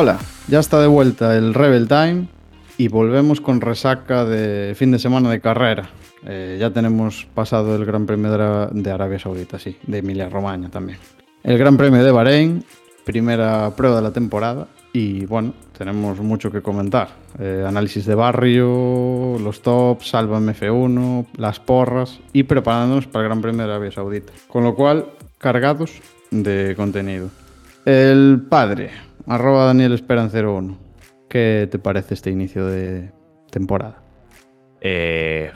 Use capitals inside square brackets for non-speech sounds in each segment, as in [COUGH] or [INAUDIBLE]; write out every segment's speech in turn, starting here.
Hola, ya está de vuelta el Rebel Time y volvemos con resaca de fin de semana de carrera. Eh, ya tenemos pasado el Gran Premio de, Ara- de Arabia Saudita, sí, de Emilia Romagna también. El Gran Premio de Bahrein, primera prueba de la temporada y bueno, tenemos mucho que comentar. Eh, análisis de barrio, los tops, Salva F1, las porras y preparándonos para el Gran Premio de Arabia Saudita. Con lo cual, cargados de contenido. El padre, arroba Daniel Esperan 01. ¿Qué te parece este inicio de temporada? Eh,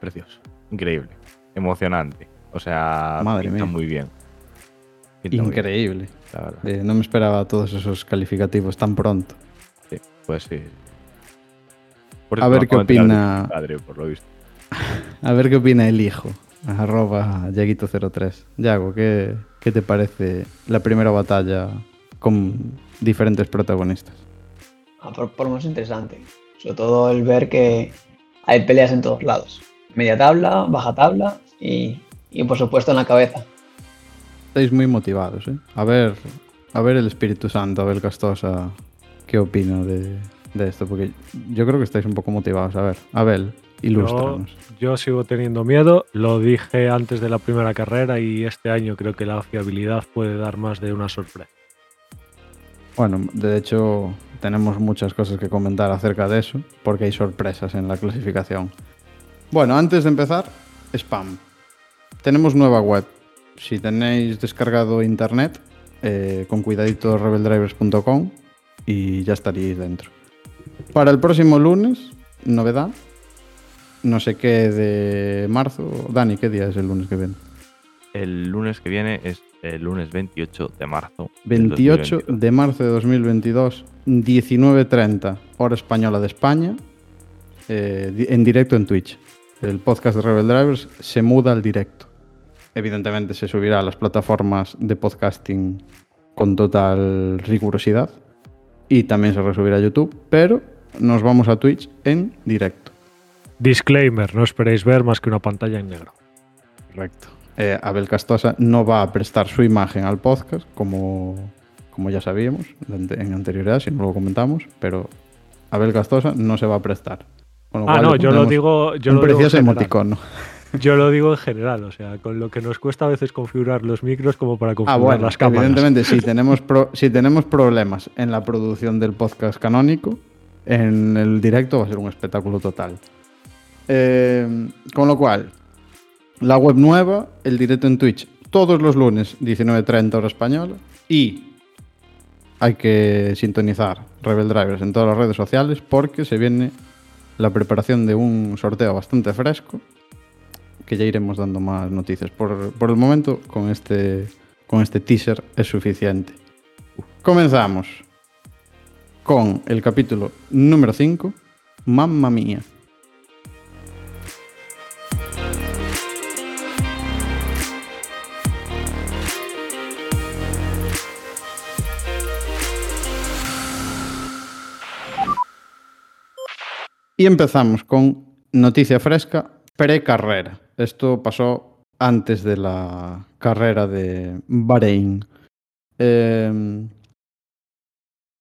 precioso, increíble, emocionante. O sea, Madre pinta mía. muy bien. Pinta muy bien, Increíble. Eh, no me esperaba todos esos calificativos tan pronto. Sí, pues sí. Por A ver qué opina- Padre, por lo visto. [LAUGHS] A ver qué opina el hijo. Arroba Yaguito03. Yago, ¿qué, ¿qué te parece la primera batalla con diferentes protagonistas? Ah, por, por lo menos interesante. Sobre todo el ver que hay peleas en todos lados. Media tabla, baja tabla y, y por supuesto en la cabeza. Estáis muy motivados, ¿eh? A ver, a ver el Espíritu Santo, Abel Castosa, qué opina de, de esto, porque yo creo que estáis un poco motivados. A ver, Abel, Yo, ilústranos. yo sigo teniendo miedo, lo dije antes de la primera carrera y este año creo que la fiabilidad puede dar más de una sorpresa. Bueno, de hecho, tenemos muchas cosas que comentar acerca de eso, porque hay sorpresas en la clasificación. Bueno, antes de empezar, spam. Tenemos nueva web. Si tenéis descargado internet, eh, con cuidadito rebeldrivers.com y ya estaréis dentro. Para el próximo lunes, novedad. No sé qué de marzo. Dani, ¿qué día es el lunes que viene? El lunes que viene es el lunes 28 de marzo. del 28 2022. de marzo de 2022, 19.30, hora española de España, eh, en directo en Twitch. El podcast de Rebel Drivers se muda al directo. Evidentemente se subirá a las plataformas de podcasting con total rigurosidad y también se resubirá a YouTube, pero nos vamos a Twitch en directo. Disclaimer, no esperéis ver más que una pantalla en negro. Correcto. Eh, Abel Castosa no va a prestar su imagen al podcast, como, como ya sabíamos en anterioridad, si no lo comentamos, pero Abel Castosa no se va a prestar. Con lo Ah, cual no, yo lo digo, yo un lo digo en precioso general. emoticono. [LAUGHS] Yo lo digo en general, o sea, con lo que nos cuesta a veces configurar los micros como para Ah, configurar bueno, las cámaras. evidentemente, si [LAUGHS] tenemos, pro- si tenemos problemas en la producción del podcast canónico, en el directo va a ser un espectáculo total. Eh, con lo cual, la web nueva, el directo en Twitch, todos los lunes, 19.30 hora española, y hay que sintonizar Rebel Drivers en todas las redes sociales porque se viene la preparación de un sorteo bastante fresco que ya iremos dando más noticias. Por, por el momento, con este, con este teaser es suficiente. Comenzamos con el capítulo número 5, Mamma Mía. Y empezamos con noticia fresca pre-carrera. Esto pasó antes de la carrera de Bahrein. Eh,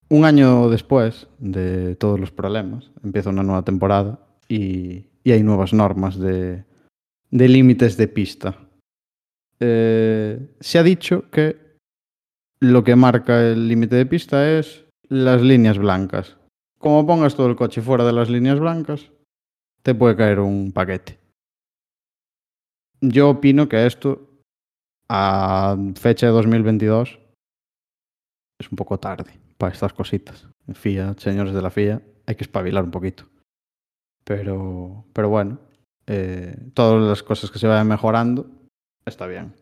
un año después de todos los problemas, empieza una nueva temporada y, hay nuevas normas de, de límites de pista. Eh, se ha dicho que lo que marca el límite de pista es las líneas blancas. Como pongas todo el coche fuera de las líneas blancas, te puede caer un paquete. Yo opino que esto, a fecha de 2022, es un poco tarde para estas cositas. FIA, señores de la FIA, hay que espabilar un poquito. Pero, pero bueno, eh, todas las cosas que se vayan mejorando, está bien.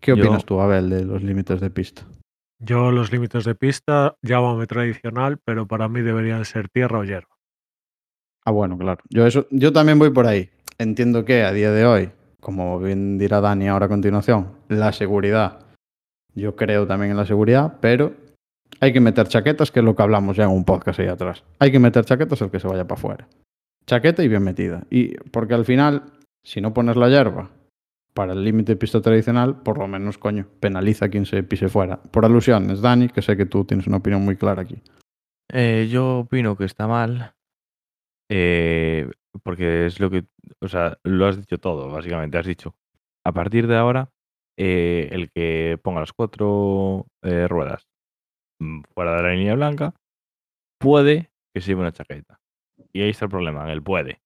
¿Qué Yo- opinas tú, Abel, de los límites de pista? Yo los límites de pista, llámame tradicional, pero para mí deberían ser tierra o hierba. Ah, bueno, claro. Yo, eso, yo también voy por ahí. Entiendo que a día de hoy, como bien dirá Dani ahora a continuación, la seguridad. Yo creo también en la seguridad, pero hay que meter chaquetas, que es lo que hablamos ya en un podcast ahí atrás. Hay que meter chaquetas el que se vaya para afuera. Chaqueta y bien metida. Y porque al final, si no pones la hierba, para el límite de pista tradicional, por lo menos, coño, penaliza a quien se pise fuera. Por alusiones, Dani, que sé que tú tienes una opinión muy clara aquí. Eh, yo opino que está mal. eh, porque es lo que. O sea, lo has dicho todo, básicamente. Has dicho. A partir de ahora, eh, el que ponga las cuatro ruedas mm, fuera de la línea blanca puede que se lleve una chaqueta. Y ahí está el problema, el puede.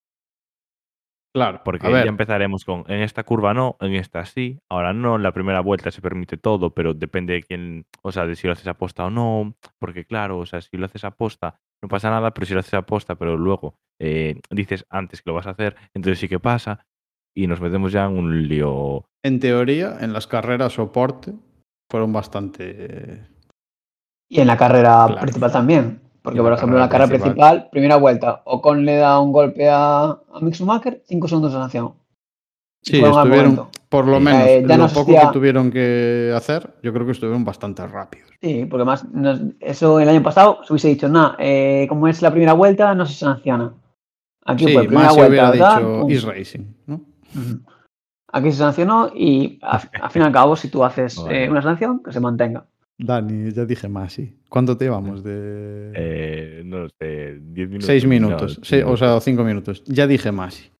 Claro, Porque ya empezaremos con en esta curva no, en esta sí, ahora no, en la primera vuelta se permite todo, pero depende de quién, o sea, de si lo haces aposta o no, porque claro, o sea, si lo haces aposta no pasa nada, pero si lo haces aposta, pero luego eh, dices antes que lo vas a hacer, entonces sí que pasa y nos metemos ya en un lío. en teoría, en las carreras soporte fueron bastante... Y en la carrera Claro. principal también. Porque, por ejemplo, en la carrera principal. principal, primera vuelta, Ocon le da un golpe a, a Mick Schumacher, 5 segundos de sanción. Sí, fueron al estuvieron, por lo Eh, menos, ya lo poco hacía- que tuvieron que hacer, yo creo que estuvieron bastante rápidos. Sí, porque más nos- eso el año pasado se hubiese dicho, nada, eh, como es la primera vuelta, no se sanciona. Aquí Sí, fue primera más vuelta, hubiera tal, dicho is racing. Aquí se sancionó y a- al fin y al cabo, si tú haces [LAUGHS] Vale. eh, una sanción, que se mantenga. Dani, ya dije más, sí. ¿Cuánto te llevamos de...? Eh, no sé, 10 minutos. Seis no, minutos, diez sí, o sea, minutos. cinco minutos. Ya dije más.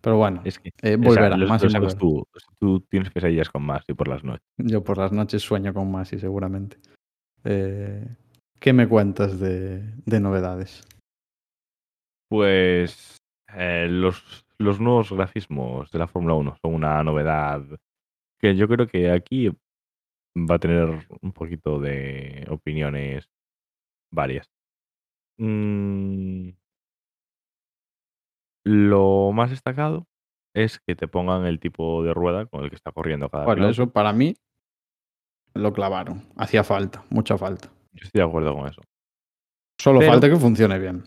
Pero bueno, es que eh, volverá, lo- más lo y sabes volverá. tú, tú tienes pesadillas con más y por las noches. Yo por las noches sueño con Masi, seguramente. Eh, ¿Qué me cuentas de, de novedades? Pues eh, los, los nuevos grafismos de la Fórmula 1 son una novedad que yo creo que aquí va a tener un poquito de opiniones varias. Mm, lo más destacado es que te pongan el tipo de rueda con el que está corriendo cada Bueno, piloto. eso para mí lo clavaron. Hacía falta, mucha falta. Yo estoy de acuerdo con eso. Solo Pero- falta que funcione bien.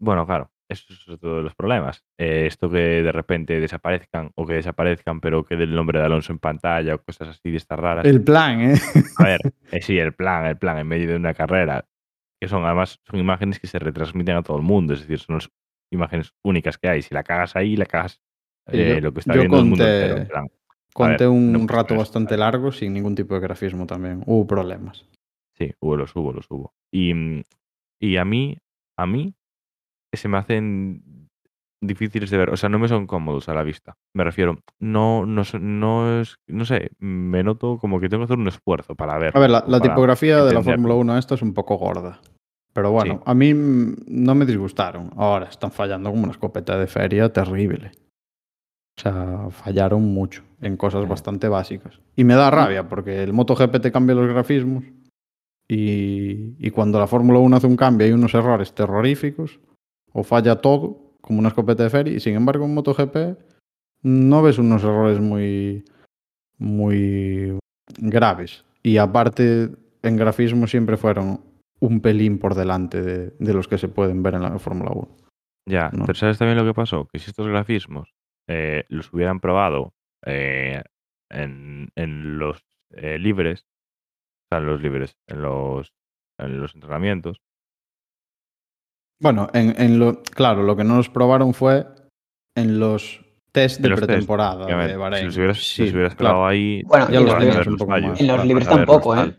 Bueno, claro, eso es otro de los problemas. Eh, esto que de repente desaparezcan o que desaparezcan, pero quede el nombre de Alonso en pantalla o cosas así de estas raras. El plan, ¿eh? A ver, [LAUGHS] eh, sí, el plan, el plan en medio de una carrera, que son además son imágenes que se retransmiten a todo el mundo, es decir, son las imágenes únicas que hay. Si la cagas ahí, la cagas eh, yo- lo que está viendo el mundo conté- entero. en plan. Conté ver, un no rato bastante largo sin ningún tipo de grafismo también. Hubo problemas. Sí, hubo, los hubo, los hubo. Y, y a mí, a mí, se me hacen difíciles de ver. O sea, no me son cómodos a la vista. Me refiero, no, no, no es, no sé, me noto como que tengo que hacer un esfuerzo para ver. A ver, la, la tipografía de la. Fórmula 1 esta es un poco gorda. Pero bueno, Sí. a mí mm, no me disgustaron. Ahora están fallando como una escopeta de feria terrible. O sea, fallaron mucho en cosas Mm. bastante básicas. Y me da rabia porque el MotoGP te cambia los grafismos y, y cuando la Fórmula 1 hace un cambio hay unos errores terroríficos o falla todo como una escopeta de feria y sin embargo en MotoGP no ves unos errores muy muy graves. Y aparte, en grafismo siempre fueron un pelín por delante de, de los que se pueden ver en la Fórmula 1. Ya, No. pero ¿sabes también lo que pasó? Que si estos grafismos eh, los hubieran probado eh, en, en los eh, libres, o sea, en los libres, en los, en los entrenamientos, Bueno, en, en lo, claro, lo que no nos probaron fue en los test de los pretemporada de si Bahrein. los hubieras, si Sí, los hubieras claro. clavado ahí, Bueno, Ya los libres, un poco más. en los libres tampoco. ¿eh?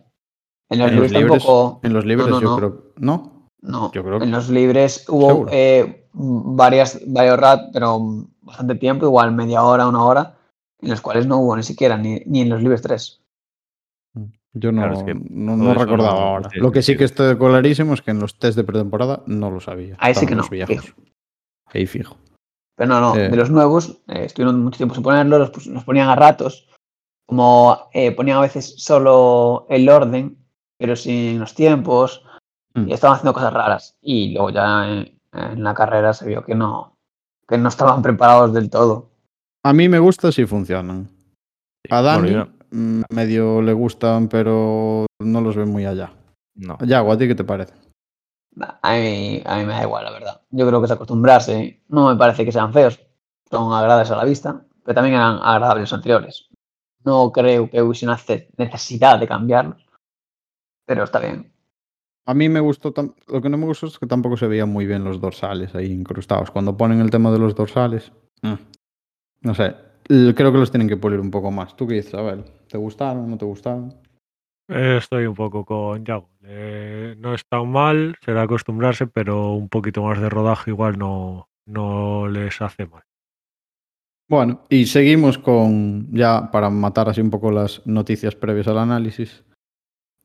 En los En libres tampoco. en los libres no, no, yo no. creo... ¿No? No, Yo creo que- en los libres hubo eh, varias, varios rat, pero bastante tiempo, igual media hora, una hora, en los cuales no hubo ni siquiera, ni, ni en los libres 3. Yo no, Claro, es que no, no recordaba no- ahora. Lo que sí que estoy clarísimo es que en los test de pretemporada no lo sabía. Ahí sí que no, fijo. Ahí fijo. Pero no, no, Eh. de los nuevos, eh, estuvieron mucho tiempo sin ponerlo, los, ponían a ratos, como eh, ponían a veces solo el orden, pero sin los tiempos, Mm. y estaban haciendo cosas raras. Y luego ya en, en la carrera se vio que no, que no estaban [LAUGHS] preparados del todo. A mí me gusta si funcionan. A Dani medio le gustan, pero no los ve muy allá. no. Yago, ¿a ti qué te parece? A mí, a mí me da igual, la verdad. Yo creo que es acostumbrarse. No me parece que sean feos. Son agradables a la vista, pero también eran agradables los anteriores. No creo que hubiese una ce- necesidad de cambiarlos, pero está bien. A mí me gustó, lo que no me gustó es que tampoco se veían muy bien los dorsales ahí incrustados. Cuando ponen el tema de los dorsales, mm, no sé, creo que los tienen que pulir un poco más. ¿Tú qué dices, Abel? ¿Te gustaron? ¿No te gustaron? Eh, Estoy un poco con Yago. Eh, no es tan mal, será acostumbrarse, pero un poquito más de rodaje igual no, no les hace mal. Bueno, y seguimos con, ya para matar así un poco las noticias previas al análisis,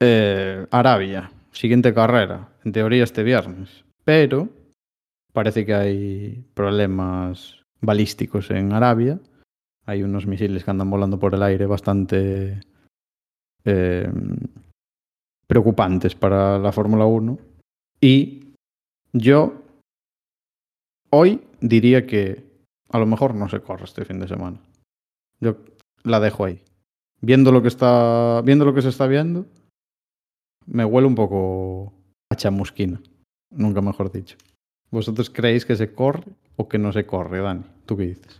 eh, Arabia, siguiente carrera, en teoría este viernes, pero parece que hay problemas balísticos en Arabia, hay unos misiles que andan volando por el aire bastante eh, preocupantes para la Fórmula 1 y yo hoy diría que a lo mejor no se corre este fin de semana. Yo la dejo ahí. Viendo lo que está, viendo lo que se está viendo, me huele un poco a chamusquina. Nunca mejor dicho. ¿Vosotros creéis que se corre o que no se corre, Dani? ¿Tú qué dices?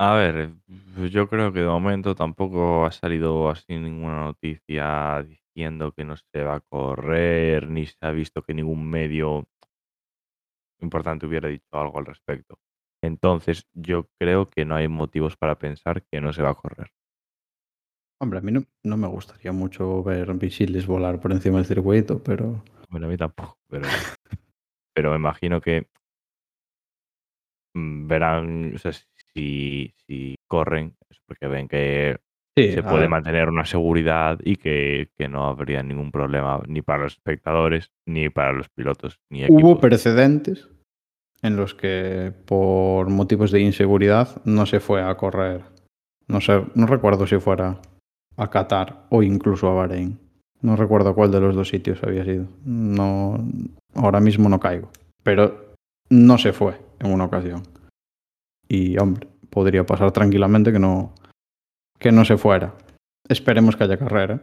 A ver, pues yo creo que de momento tampoco ha salido así ninguna noticia diciendo que no se va a correr, ni se ha visto que ningún medio importante hubiera dicho algo al respecto. Entonces, yo creo que no hay motivos para pensar que no se va a correr. Hombre, a mí no, no me gustaría mucho ver misiles volar por encima del circuito, pero Bueno, a mí tampoco, pero, [LAUGHS] pero me imagino que mm, verán, o sea, si, si corren, es porque ven que sí, se puede ver, mantener una seguridad y que, que no habría ningún problema ni para los espectadores, ni para los pilotos, ni hubo precedentes en los que por motivos de inseguridad no se fue a correr. No sé, no recuerdo si fuera a Qatar o incluso a Bahrein. No recuerdo cuál de los dos sitios había sido. No, ahora mismo no caigo. Pero no se fue en una ocasión. Y hombre, podría pasar tranquilamente que no, que no se fuera. Esperemos que haya carrera.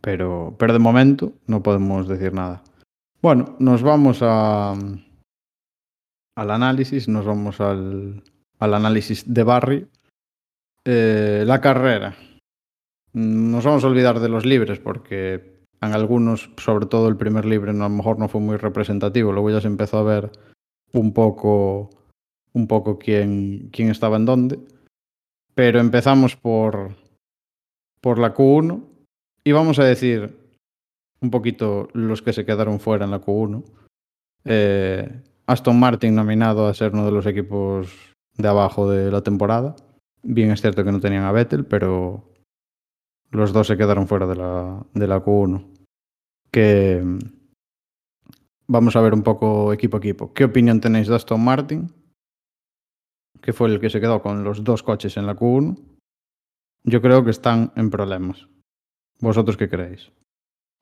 Pero, pero de momento no podemos decir nada. Bueno, nos vamos a, al análisis, nos vamos al, al análisis de Barry. Eh, la carrera. Nos vamos a olvidar de los libres porque en algunos, sobre todo el primer libre, no, a lo mejor no fue muy representativo. Luego ya se empezó a ver un poco, un poco quién, quién estaba en dónde. Pero empezamos por, por la Q1 y vamos a decir un poquito los que se quedaron fuera en la Q1. Eh, Aston Martin nominado a ser uno de los equipos de abajo de la temporada. Bien es cierto que no tenían a Vettel, pero los dos se quedaron fuera de la, de la Q1. Que mm, vamos a ver un poco equipo a equipo. ¿Qué opinión tenéis de Aston Martin? Que fue el que se quedó con los dos coches en la Q1. Yo creo que están en problemas. ¿Vosotros qué creéis?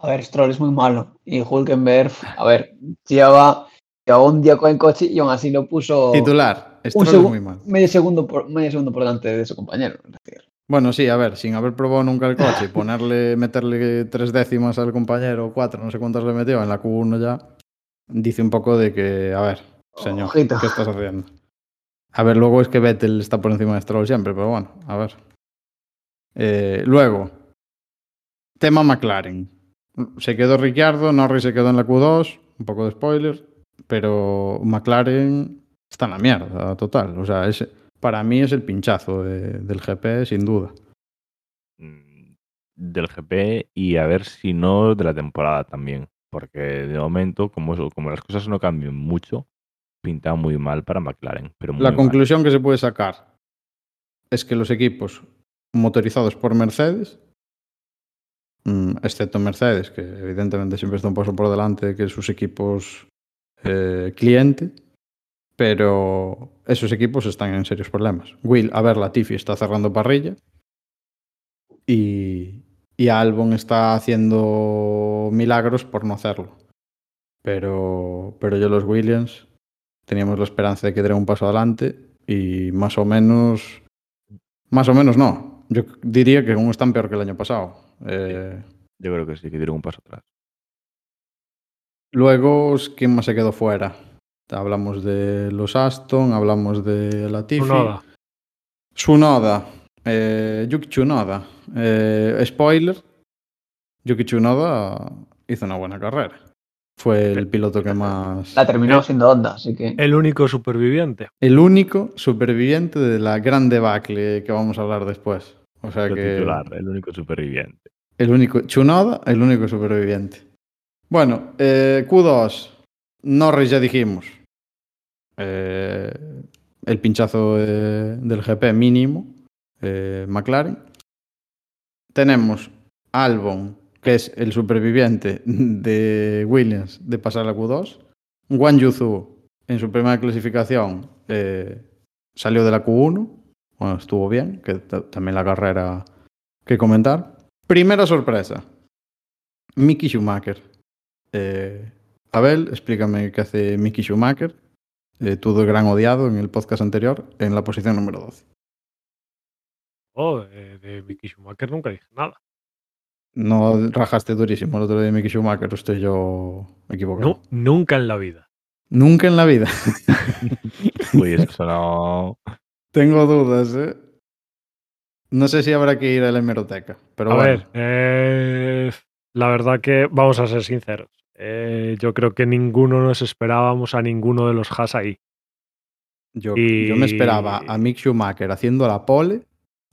A ver, Stroll es muy malo. Y Hulkenberg, a ver, lleva, lleva un día con el coche y aún así lo puso Titular. Stroll es muy mal. medio segundo por medio segundo por delante de su compañero. Es decir, Bueno, sí, a ver, sin haber probado nunca el coche y ponerle, [LAUGHS] meterle tres décimas al compañero, cuatro, no sé cuántas le metió en la Q1 ya, dice un poco de que, a ver, señor, Ojito. ¿qué estás haciendo? A ver, luego es que Vettel está por encima de Stroll siempre, pero bueno, a ver. Eh, luego, tema McLaren. Se quedó Ricciardo, Norris se quedó en la Q2, un poco de spoiler, pero McLaren está en la mierda total. O sea, para mí es el pinchazo de- del GP, sin duda. mm, del GP y a ver si no de la temporada también. Porque de momento, como, como las cosas no cambian mucho, pinta muy mal para McLaren. Pero La mal. conclusión que se puede sacar es que los equipos motorizados por Mercedes, mm, excepto Mercedes, que evidentemente siempre está un paso por delante que sus equipos eh, cliente, pero esos equipos están en serios problemas. Will, a ver, Latifi está cerrando parrilla y, y Albon está haciendo milagros por no hacerlo. Pero, pero yo los Williams teníamos la esperanza de que diera un paso adelante y más o menos, más o menos no. Yo diría que aún están peor que el año pasado. Eh, Yo creo que sí, que dieron un paso atrás. luego, ¿quién más se quedó fuera? Hablamos de los Aston, hablamos de Latifi. Tsunoda. Tsunoda. Eh, Yuki Tsunoda. Eh, spoiler. Yuki Tsunoda hizo una buena carrera. Fue el piloto que más... La terminó siendo Honda, así que. El único superviviente. El único superviviente de la gran debacle que vamos a hablar después. O sea Lo que... titular, el único superviviente. El único, Chunoda, el único superviviente. Bueno, eh, Q2, Norris ya dijimos. Eh, el pinchazo eh, del GP mínimo, eh, McLaren. Tenemos Albon, que es el superviviente de Williams de pasar a Q2. Guan Yuzu, en su primera clasificación, eh, salió de la Q1. Bueno, estuvo bien, que ta- también la carrera que comentar. Primera sorpresa. Mickey Schumacher. Eh, Abel, explícame qué hace Mickey Schumacher. Eh, gran odiado en el podcast anterior, en la posición número 12. Oh, de, de Mickey Schumacher nunca dije nada. No rajaste durísimo el otro día de Mickey Schumacher, o estoy yo equivocado. No, nunca en la vida. Nunca en la vida. [LAUGHS] Uy, eso sonó. Tengo dudas, ¿eh? No sé si habrá que ir a la hemeroteca, pero a bueno. ver, eh, la verdad que vamos a ser sinceros. eh, yo creo que ninguno nos esperábamos a ninguno de los Haas ahí. Yo, y- yo me esperaba a Mick Schumacher haciendo la pole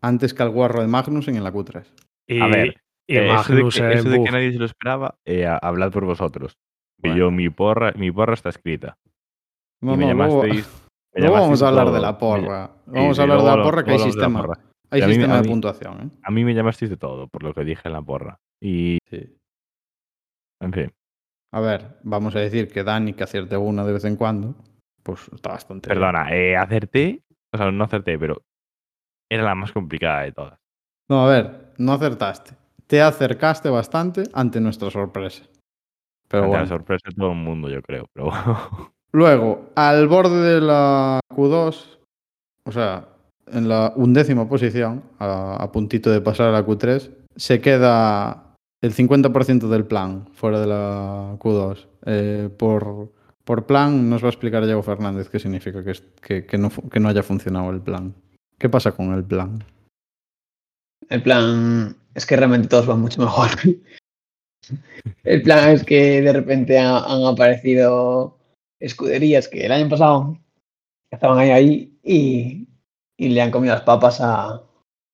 antes que al guarro de Magnussen en la Q3. Y, A ver, y Eh, eso de, que, Magnussen, eso de que nadie se lo esperaba, eh, hablad por vosotros. Que Bueno. Yo, mi porra, mi porra está escrita. No, y me no, luego- llamasteis. [LAUGHS] me luego vamos a hablar todo. de la porra. Vamos a hablar de la porra que hay sistema. Hay Y a mí- sistema de mí- puntuación, ¿eh? A mí me llamasteis de todo, por lo que dije en la porra. Y, Sí. en fin, A ver, vamos a decir que Dani, que acierte una de vez en cuando, pues está bastante bien. perdona, eh, acerté, o sea, no acerté, pero era la más complicada de todas. No, a ver, no acertaste. Te acercaste bastante ante nuestra sorpresa. Pero Ante la bueno. sorpresa de todo el mundo, yo creo. Pero [LAUGHS] Luego, al borde de la Q2, o sea, en la undécima posición, a, a puntito de pasar a la Q3, se queda el 50% del plan fuera de la Q2. Eh, por, por plan, nos va a explicar Diego Fernández qué significa que, que, que no, que no haya funcionado el plan. ¿Qué pasa con el plan? El plan es que realmente todos van mucho mejor. [LAUGHS] El plan es que de repente ha- han aparecido escuderías que el año pasado estaban ahí, ahí y, y le han comido las papas a,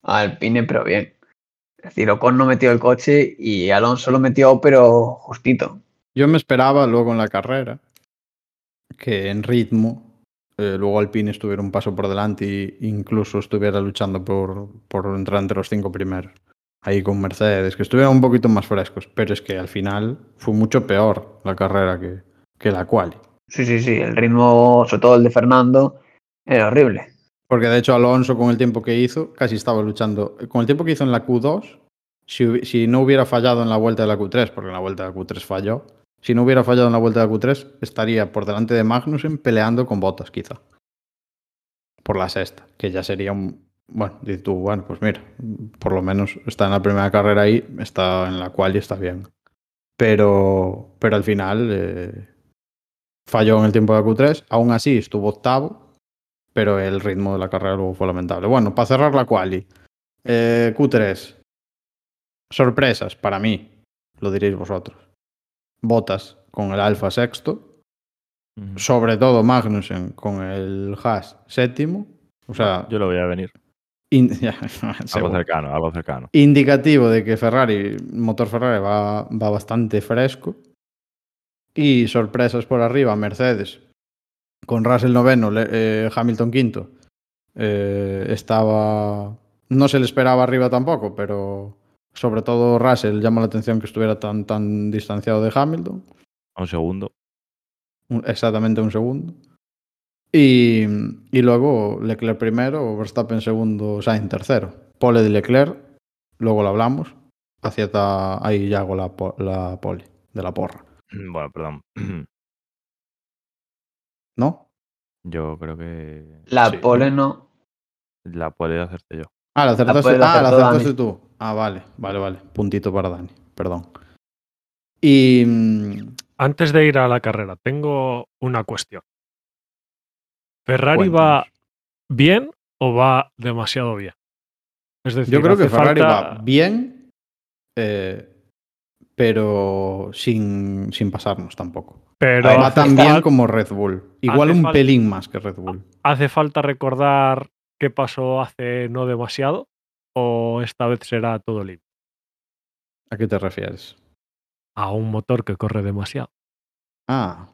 a Alpine, pero bien. Es decir, Ocon no metió el coche y Alonso lo metió, pero justito. Yo me esperaba luego en la carrera que en ritmo, eh, luego Alpine estuviera un paso por delante e incluso estuviera luchando por, por entrar entre los cinco primeros. Ahí con Mercedes, que estuvieran un poquito más frescos. Pero es que al final fue mucho peor la carrera que, que la quali. Sí, sí, sí, el ritmo, sobre todo el de Fernando, era horrible. Porque de hecho Alonso con el tiempo que hizo casi estaba luchando. Con el tiempo que hizo en la Q2, si, si no hubiera fallado en la vuelta de la Q3, porque en la vuelta de la Q3 falló, si no hubiera fallado en la vuelta de la Q3, estaría por delante de Magnussen peleando con botas quizá. Por la sexta, que ya sería un... Bueno, dices tú, bueno, pues mira, por lo menos está en la primera carrera ahí, está en la cual y está bien. Pero, pero al final eh, falló en el tiempo de la Q3, aún así estuvo octavo, pero el ritmo de la carrera luego fue lamentable. Bueno, para cerrar la quali, eh, Q3, sorpresas para mí, lo diréis vosotros. Botas con el Alfa sexto, sobre todo Magnussen con el Haas séptimo, o sea, yo lo voy a venir. [LAUGHS] Algo cercano, algo cercano. indicativo de que Ferrari, motor Ferrari va, va bastante fresco. Y sorpresas por arriba, Mercedes. Con Russell noveno, eh, Hamilton quinto. Eh, estaba. No se le esperaba arriba tampoco, pero sobre todo Russell llama la atención que estuviera tan, tan distanciado de Hamilton. Un segundo. Un- exactamente un segundo. Y, y luego Leclerc primero, Verstappen segundo, Sainz tercero. Pole de Leclerc, luego lo hablamos. Acierta, ahí ya hago la, la pole de la porra. Bueno, perdón. [CLEARS THROAT] ¿No? Yo creo que La Sí. pole no. la puede hacerte yo. Ah, la acertaste, pole la ah, la acertaste tú. Ah, vale, vale, vale. Puntito para Dani, perdón. Y mm, Antes de ir a la carrera, tengo una cuestión. ¿Ferrari va bien o va demasiado bien? Es decir, yo creo que Ferrari falta- va bien, eh, pero sin, sin pasarnos tampoco. Pero Va tan bien como Red Bull. Igual un pelín más que Red Bull. ¿hace falta recordar qué pasó hace no demasiado? ¿O esta vez será todo limpio? ¿A qué te refieres? A un motor que corre demasiado. Ah,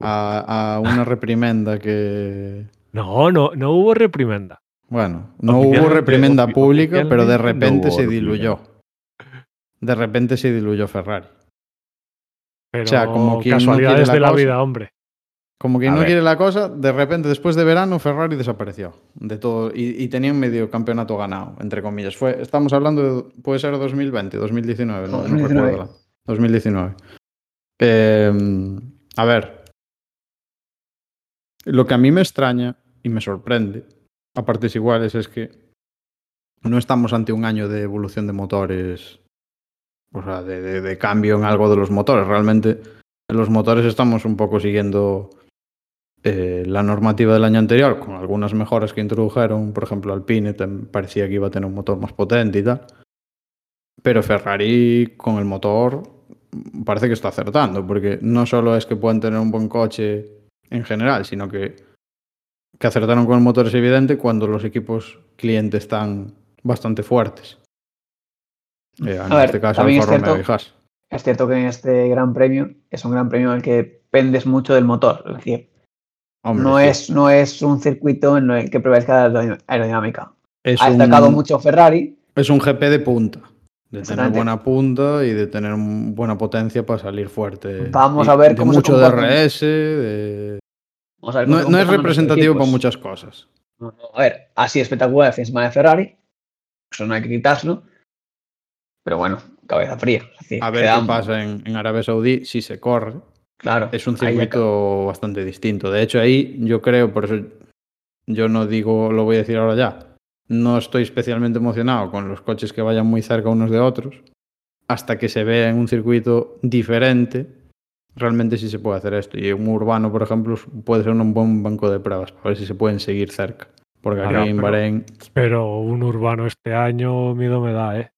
a, a una [LAUGHS] reprimenda que... No, no, no hubo reprimenda. Bueno, no hubo reprimenda pública, pero de no repente se diluyó. De repente se diluyó Ferrari. Pero sea, como quien casualidades de la cosa. vida, hombre. Como quien A no ver. quiere la cosa, de repente después de verano Ferrari desapareció de todo y, y tenían medio campeonato ganado, entre comillas. Fue, estamos hablando de, puede ser 2020, 2019, no, no 2019. recuerdo. la- 2019. Eh, a ver, lo que a mí me extraña y me sorprende, a partes iguales, es que no estamos ante un año de evolución de motores, o sea, de, de- de cambio en algo de los motores. Realmente en los motores estamos un poco siguiendo eh, la normativa del año anterior, con algunas mejoras que introdujeron. Por ejemplo, Alpine parecía que iba a tener un motor más potente y tal. Pero Ferrari con el motor parece que está acertando, porque no solo es que puedan tener un buen coche en general, sino que, que acertaron con el motor es evidente cuando los equipos clientes están bastante fuertes. Eh, en A ver, este caso, Alfa es Romeo cierto- y Haas. Es cierto que en este gran premio es un gran premio en el que pendes mucho del motor. Es decir, Hombre, no, sí. es, no es un circuito en el que prevalezca la aerodin- aerodinámica. es Ha un- destacado mucho Ferrari. Es un GP de punta. De tener buena punta y de tener un- buena potencia para salir fuerte. Vamos Y a ver de cómo se mucho comportan. DRS. de- Vamos a ver cómo No, se no es representativo para muchas cosas. A ver, así espectacular fin de Ferrari. Eso no hay que quitárselo. Pero bueno, cabeza fría. Decir, A ver qué pasa en, en Arabia Saudí si se corre. Claro. Es un circuito bastante distinto. De hecho, ahí yo creo, por eso yo no digo, lo voy a decir ahora ya. No estoy especialmente emocionado con los coches que vayan muy cerca unos de otros. Hasta que se vea en un circuito diferente, realmente sí se puede hacer esto. Y un urbano, por ejemplo, puede ser un buen banco de pruebas para ver si se pueden seguir cerca. Porque aquí Ahora, en pero- Bahrein, Pero un urbano este año miedo me da, ¿eh?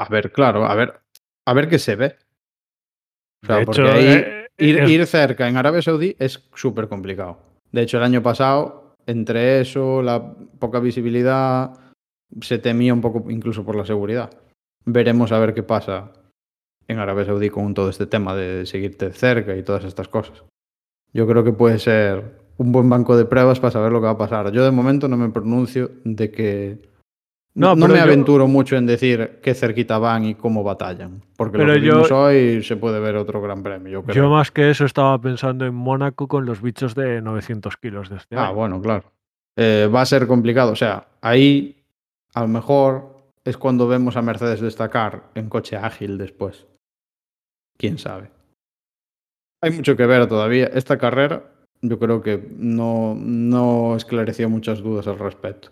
a ver, claro, a ver, a ver qué se ve. O sea, de porque hecho, ahí eh, Ir, ir cerca en Arabia Saudí es súper complicado. De hecho, el año pasado, entre eso, la poca visibilidad, se temía un poco incluso por la seguridad. Veremos a ver qué pasa en Arabia Saudí con todo este tema de seguirte cerca y todas estas cosas. Yo creo que puede ser un buen banco de pruebas para saber lo que va a pasar. Yo de momento no me pronuncio de que... No, No, me yo- aventuro mucho en decir qué cerquita van y cómo batallan. Porque Pero lo que yo- vimos hoy se puede ver otro gran premio, yo creo. Yo más que eso estaba pensando en Mónaco con los bichos de 900 kilos de este Ah, año. bueno, claro. Eh, va a ser complicado. O sea, ahí a lo mejor es cuando vemos a Mercedes destacar en coche ágil después. Quién sabe. Hay mucho que ver todavía. Esta carrera yo creo que no, no esclareció muchas dudas al respecto.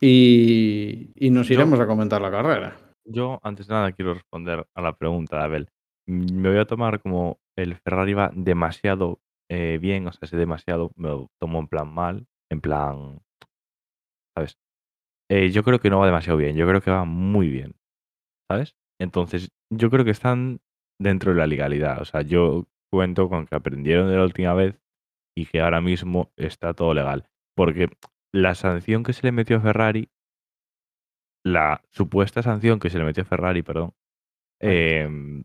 Y, y nos Yo- iremos a comentar la carrera. Yo, antes de nada, quiero responder a la pregunta de Abel. Me voy a tomar como el Ferrari va demasiado eh, bien, o sea, ese demasiado me lo tomo en plan mal, en plan, ¿sabes? Eh, yo creo que no va demasiado bien, yo creo que va muy bien, ¿sabes? Entonces, yo creo que están dentro de la legalidad, o sea, yo cuento con que aprendieron de la última vez y que ahora mismo está todo legal, porque la sanción que se le metió a Ferrari la supuesta sanción que se le metió a Ferrari, perdón, em,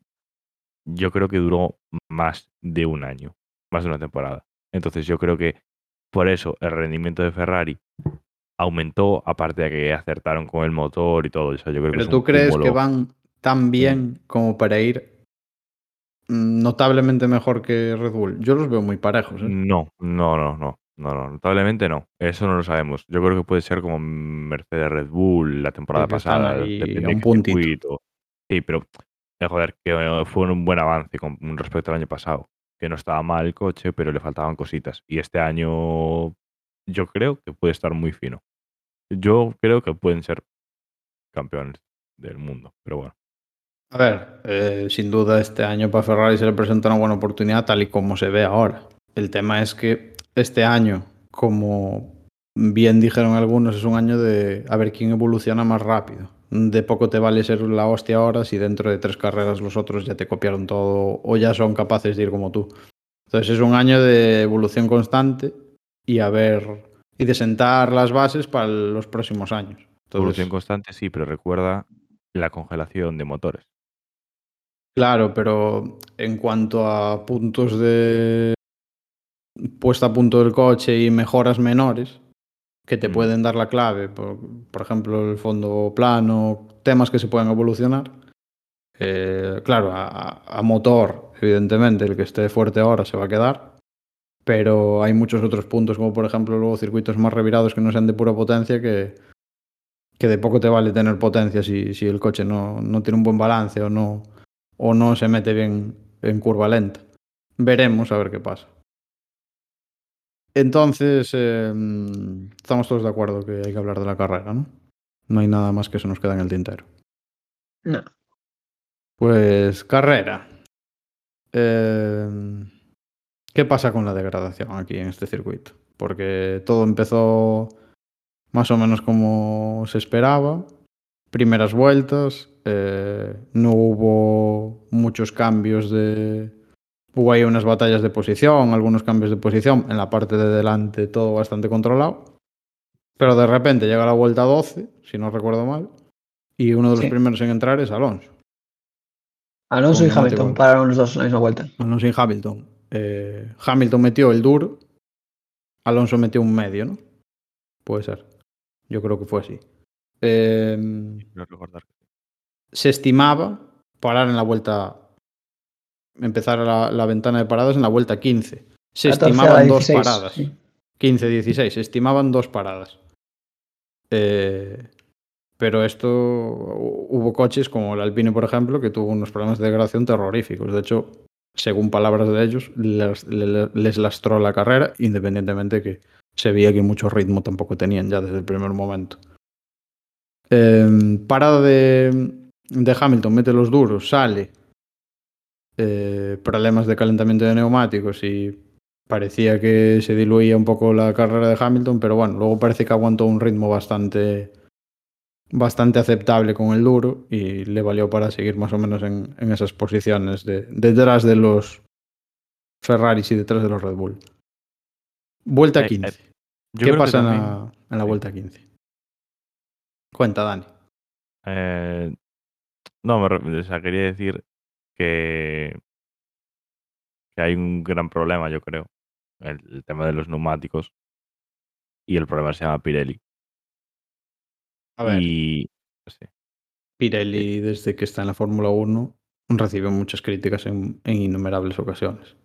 yo creo que duró más de un año, más de una temporada. Entonces yo creo que por eso el rendimiento de Ferrari aumentó, aparte de que acertaron con el motor y todo. O sea, yo creo Pero tú crees que van tan bien como para ir notablemente mejor que Red Bull. Yo los veo muy parejos. ¿eh? No, no, no, no. No, no, notablemente no. Eso no lo sabemos. Yo creo que puede ser como Mercedes Red Bull la temporada pasada. depende un puntito. circuito. Sí, pero eh, joder, que eh, fue un buen avance con respecto al año pasado. Que no estaba mal el coche, pero le faltaban cositas. Y este año yo creo que puede estar muy fino. Yo creo que pueden ser campeones del mundo. Pero bueno. A ver, eh, sin duda este año para Ferrari se le presenta una buena oportunidad tal y como se ve ahora. El tema es que este año, como bien dijeron algunos, es un año de a ver quién evoluciona más rápido. De poco te vale ser la hostia ahora si dentro de tres carreras los otros ya te copiaron todo o ya son capaces de ir como tú. Entonces es un año de evolución constante y a ver y de sentar las bases para los próximos años. Entonces, Evolución constante, sí, pero recuerda la congelación de motores. Claro, pero en cuanto a puntos de puesta a punto del coche y mejoras menores que te Mm. pueden dar la clave, por, por ejemplo, el fondo plano, temas que se pueden evolucionar. eh, claro, a, a- motor, evidentemente, el que esté fuerte ahora se va a quedar, pero hay muchos otros puntos, como por ejemplo luego circuitos más revirados que no sean de pura potencia, que, que de poco te vale tener potencia si, si el coche no, no tiene un buen balance o no, o no se mete bien en curva lenta. Veremos a ver qué pasa. Entonces, eh, estamos todos de acuerdo que hay que hablar de la carrera, ¿no? No hay nada más que se nos queda en el tintero. No. Pues carrera. Eh, ¿Qué pasa con la degradación aquí en este circuito? Porque todo empezó más o menos como se esperaba. Primeras vueltas, eh, no hubo muchos cambios de... Hubo ahí unas batallas de posición, algunos cambios de posición. En la parte de delante todo bastante controlado. Pero de repente llega la vuelta 12, si no recuerdo mal. Y uno de los Sí. primeros en entrar es Alonso. Alonso y. Hamilton pararon los dos en la misma vuelta. Alonso y Hamilton. Eh, Hamilton metió el duro, Alonso metió un medio, ¿no? Puede ser. Yo creo que fue así. Eh, se estimaba parar en la vuelta. Empezar la, la ventana de paradas en la vuelta 15. Se 14 a la estimaban dos 16, paradas. sí. 15-16. Se estimaban dos paradas. Eh, pero esto hu- hubo coches como el Alpine, por ejemplo, que tuvo unos problemas de degradación terroríficos. De hecho, según palabras de ellos, les, le- les lastró la carrera, independientemente que se veía que mucho ritmo tampoco tenían ya desde el primer momento. Eh, parada de, de Hamilton, mete los duros, sale. Eh, problemas de calentamiento de neumáticos y parecía que se diluía un poco la carrera de Hamilton, pero bueno, luego parece que aguantó un ritmo bastante bastante aceptable con el duro y le valió para seguir más o menos en, en esas posiciones de, detrás de los Ferraris y detrás de los Red Bull. Vuelta Eh, eh, 15. Yo ¿Qué pasa en la, en la sí. vuelta 15? Cuenta, Dani. eh, no, me o sea, quería decir que, que hay un gran problema, yo creo. El, el tema de los neumáticos. Y el problema se llama Pirelli. A ver, Y. sí. Pirelli, desde que está en la Fórmula 1, recibe muchas críticas en, en innumerables ocasiones.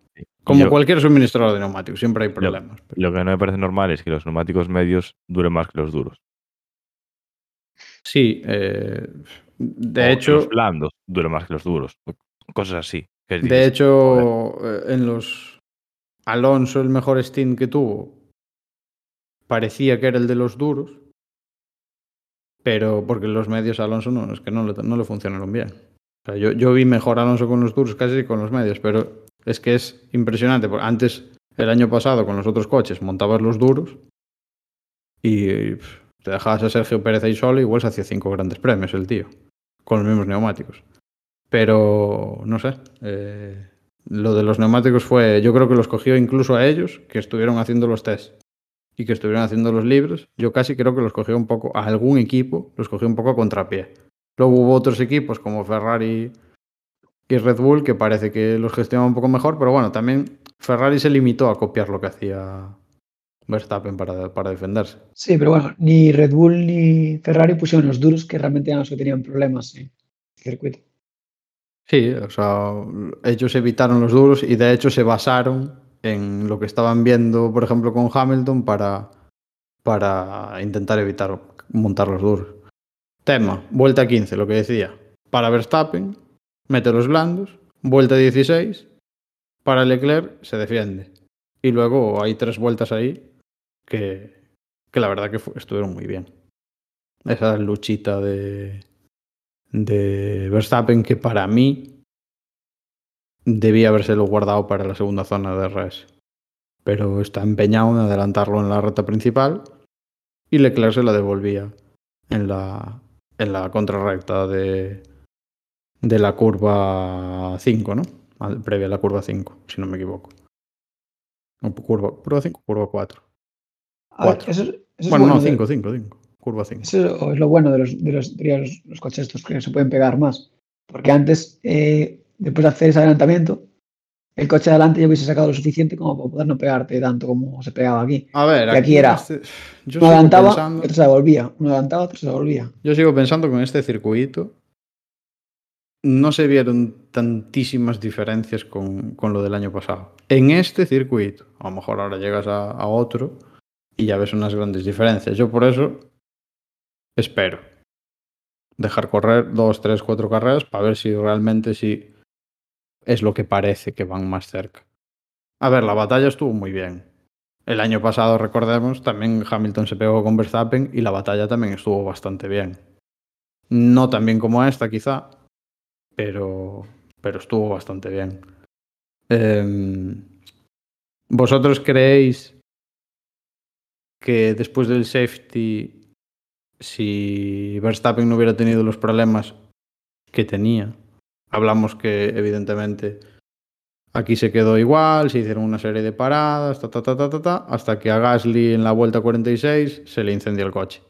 Como yo- cualquier suministrador de neumáticos, siempre hay problemas. pero- Lo que no me parece normal es que los neumáticos medios duren más que los duros. Sí, eh, de O hecho, Los blandos duren más que los duros. Cosas así. de dices, hecho, eh, en los Alonso, el mejor stint que tuvo, parecía que era el de los duros, pero porque los medios a Alonso no, es que no le, no le funcionaron bien. O sea, yo, yo vi mejor a Alonso con los duros casi que con los medios, pero es que es impresionante, porque antes, el año pasado, con los otros coches, montabas los duros y pff, te dejabas a Sergio Pérez ahí solo, igual se hacía cinco grandes premios el tío, con los mismos neumáticos. Pero, no sé, eh, lo de los neumáticos fue, yo creo que los cogió incluso a ellos, que estuvieron haciendo los test y que estuvieron haciendo los libros, yo casi creo que los cogió un poco, a algún equipo los cogió un poco a contrapié. Luego hubo otros equipos como Ferrari y Red Bull que parece que los gestionaban un poco mejor, pero bueno, también Ferrari se limitó a copiar lo que hacía Verstappen para, para defenderse. Sí, pero bueno, ni Red Bull ni Ferrari pusieron los duros que realmente eran los que tenían problemas en el circuito. Sí, o sea, ellos evitaron los duros y de hecho se basaron en lo que estaban viendo, por ejemplo, con Hamilton para, para intentar evitar montar los duros. Tema, vuelta 15, lo que decía. Para Verstappen, mete los blandos, vuelta 16, para Leclerc se defiende. Y luego hay tres vueltas ahí que, que la verdad que estuvieron muy bien. Esa luchita de, de Verstappen que para mí debía habérselo guardado para la segunda zona de RS. Pero está empeñado en adelantarlo en la recta principal y Leclerc se la devolvía en la, en la contrarrecta de, de la curva 5, ¿no? Previa a la curva 5, si no me equivoco. Curva, curva 5, curva 4. A ver, Cuatro. eso, eso es Bueno, bueno no, de- 5, 5, 5. Curva 5. Eso es lo bueno de los, de los, diría, los, los coches estos que se pueden pegar más. Porque antes, eh, después de hacer ese adelantamiento, el coche de adelante ya hubiese sacado lo suficiente como para poder no pegarte tanto como se pegaba aquí. A ver, que aquí era este- yo, Uno sigo adelantaba pensando, y otro se devolvía. Uno adelantaba, otro se devolvía. yo sigo pensando con este circuito no se vieron tantísimas diferencias con, con lo del año pasado. En este circuito, a lo mejor ahora llegas a, a otro y ya ves unas grandes diferencias. Yo por eso espero dejar correr dos, tres, cuatro carreras para ver si realmente sí es lo que parece que van más cerca. A ver, la batalla estuvo muy bien. El año pasado, recordemos, también Hamilton se pegó con Verstappen y la batalla también estuvo bastante bien. No tan bien como esta, quizá, pero, pero estuvo bastante bien. Em, ¿Vosotros creéis que después del safety, si Verstappen no hubiera tenido los problemas que tenía, hablamos que evidentemente aquí se quedó igual, se hicieron una serie de paradas, ta, ta, ta, ta, ta, ta, hasta que a Gasly en la vuelta 46 se le incendia el coche.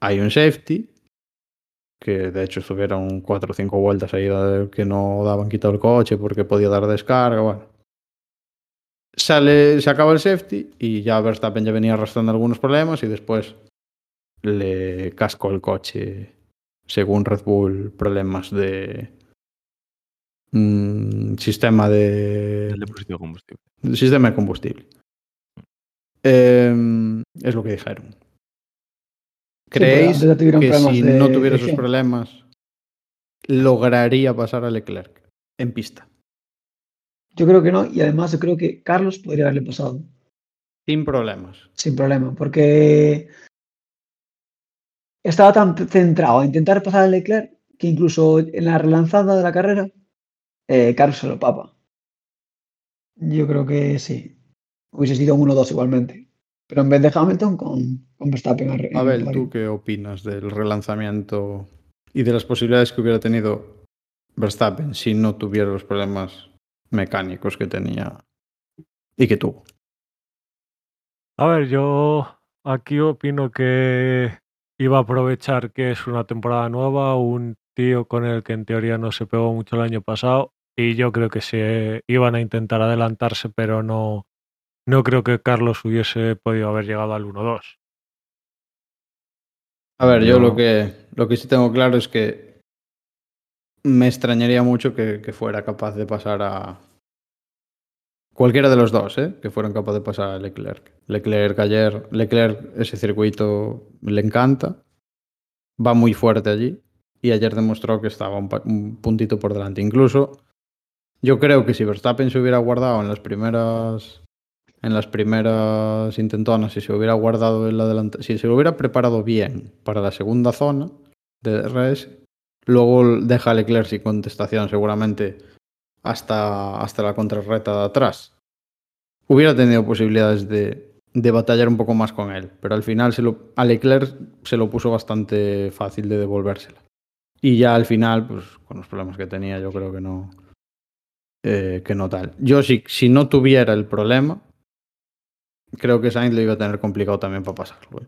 Hay un safety, que de hecho estuvieron cuatro o cinco vueltas ahí que no daban quitado el coche porque podía dar descarga, bueno. Sale, se acaba el safety y ya Verstappen ya venía arrastrando algunos problemas y después le cascó el coche, según Red Bull, problemas de mm, sistema de El depósito de combustible. sistema de combustible. Em, es lo que dijeron. ¿Creéis que si de no tuviera esos problemas lograría pasar a Leclerc en pista? Yo creo que no. Y además, yo creo que Carlos podría haberle pasado Sin problemas. sin problema. Porque estaba tan centrado a intentar pasar a Leclerc que incluso en la relanzada de la carrera, eh, Carlos se lo papa. Yo creo que sí. Hubiese sido un 1-2 igualmente. Pero en vez de Hamilton, con, con Verstappen. Abel. ¿tú qué opinas del relanzamiento y de las posibilidades que hubiera tenido Verstappen si no tuviera los problemas mecánicos que tenía y que tuvo? A ver, yo aquí opino que iba a aprovechar que es una temporada nueva, un tío con el que en teoría no se pegó mucho el año pasado y yo creo que se iban a intentar adelantarse, pero no, no creo que Carlos hubiese podido haber llegado al 1-2. A ver, yo No. lo que, lo que sí tengo claro es que me extrañaría mucho que, que fuera capaz de pasar a cualquiera de los dos, ¿eh? que fueran capaz de pasar a Leclerc. Leclerc ayer, Leclerc ese circuito le encanta, va muy fuerte allí y ayer demostró que estaba un, un puntito por delante. Incluso yo creo que si Verstappen se hubiera guardado en las primeras en las primeras intentonas, si se hubiera guardado el adelante, si se hubiera preparado bien para la segunda zona de DRS, luego deja Leclerc sin contestación seguramente hasta, hasta la contrarreta de atrás. Hubiera tenido posibilidades de, de batallar un poco más con él, pero al final se lo, a Leclerc se lo puso bastante fácil de devolvérsela. Y ya al final, pues con los problemas que tenía, yo creo que no, eh, que no tal. Yo si, si no tuviera el problema, creo que Sainz lo iba a tener complicado también para pasarlo. ¿eh?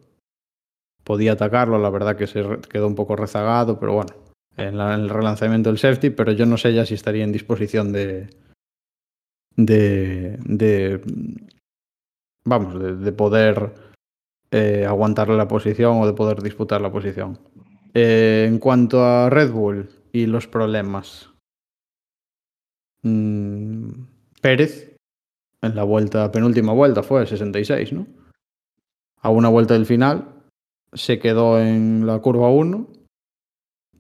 Podía atacarlo, la verdad que se quedó un poco rezagado, pero bueno, en, el relanzamiento del safety, pero yo no sé ya si estaría en disposición de. de. de vamos, de, de poder eh, aguantarle la posición o de poder disputar la posición. Eh, en cuanto a Red Bull y los problemas, mm, Pérez en la vuelta, penúltima vuelta fue 66, ¿no? A una vuelta del final se quedó en la curva 1,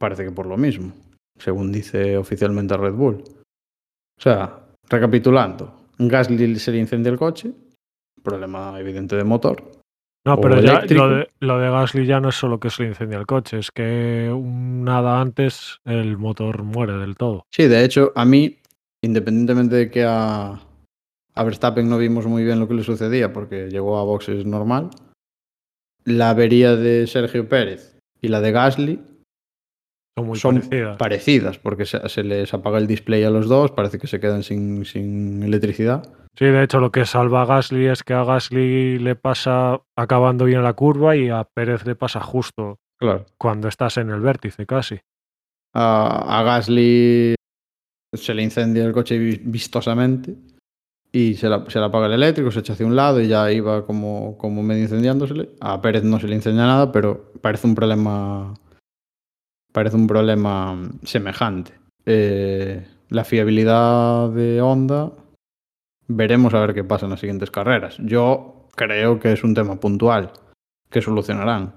parece que por lo mismo, según dice oficialmente Red Bull. O sea, recapitulando, Gasly se le incendia el coche, problema evidente de motor. No, pero ya lo de, lo de Gasly ya no es solo que se le incendia el coche, es que nada antes el motor muere del todo. Sí, de hecho, a mí, independientemente de que a, a Verstappen no vimos muy bien lo que le sucedía porque llegó a boxes normal, la avería de Sergio Pérez y la de Gasly Son muy son parecidas. parecidas, porque se, se les apaga el display a los dos, parece que se quedan sin, sin electricidad. Sí, de hecho, lo que salva a Gasly es que a Gasly le pasa acabando bien la curva y a Pérez le pasa justo Claro. cuando estás en el vértice casi. A, a Gasly se le incendia el coche vi- vistosamente y se, la- se le apaga el eléctrico, se echa hacia un lado y ya iba como, como medio incendiándosele. A Pérez no se le incendia nada, pero parece un problema. Parece un problema semejante. Eh, la fiabilidad de Honda. Veremos a ver qué pasa en las siguientes carreras. Yo creo que es un tema puntual que solucionarán.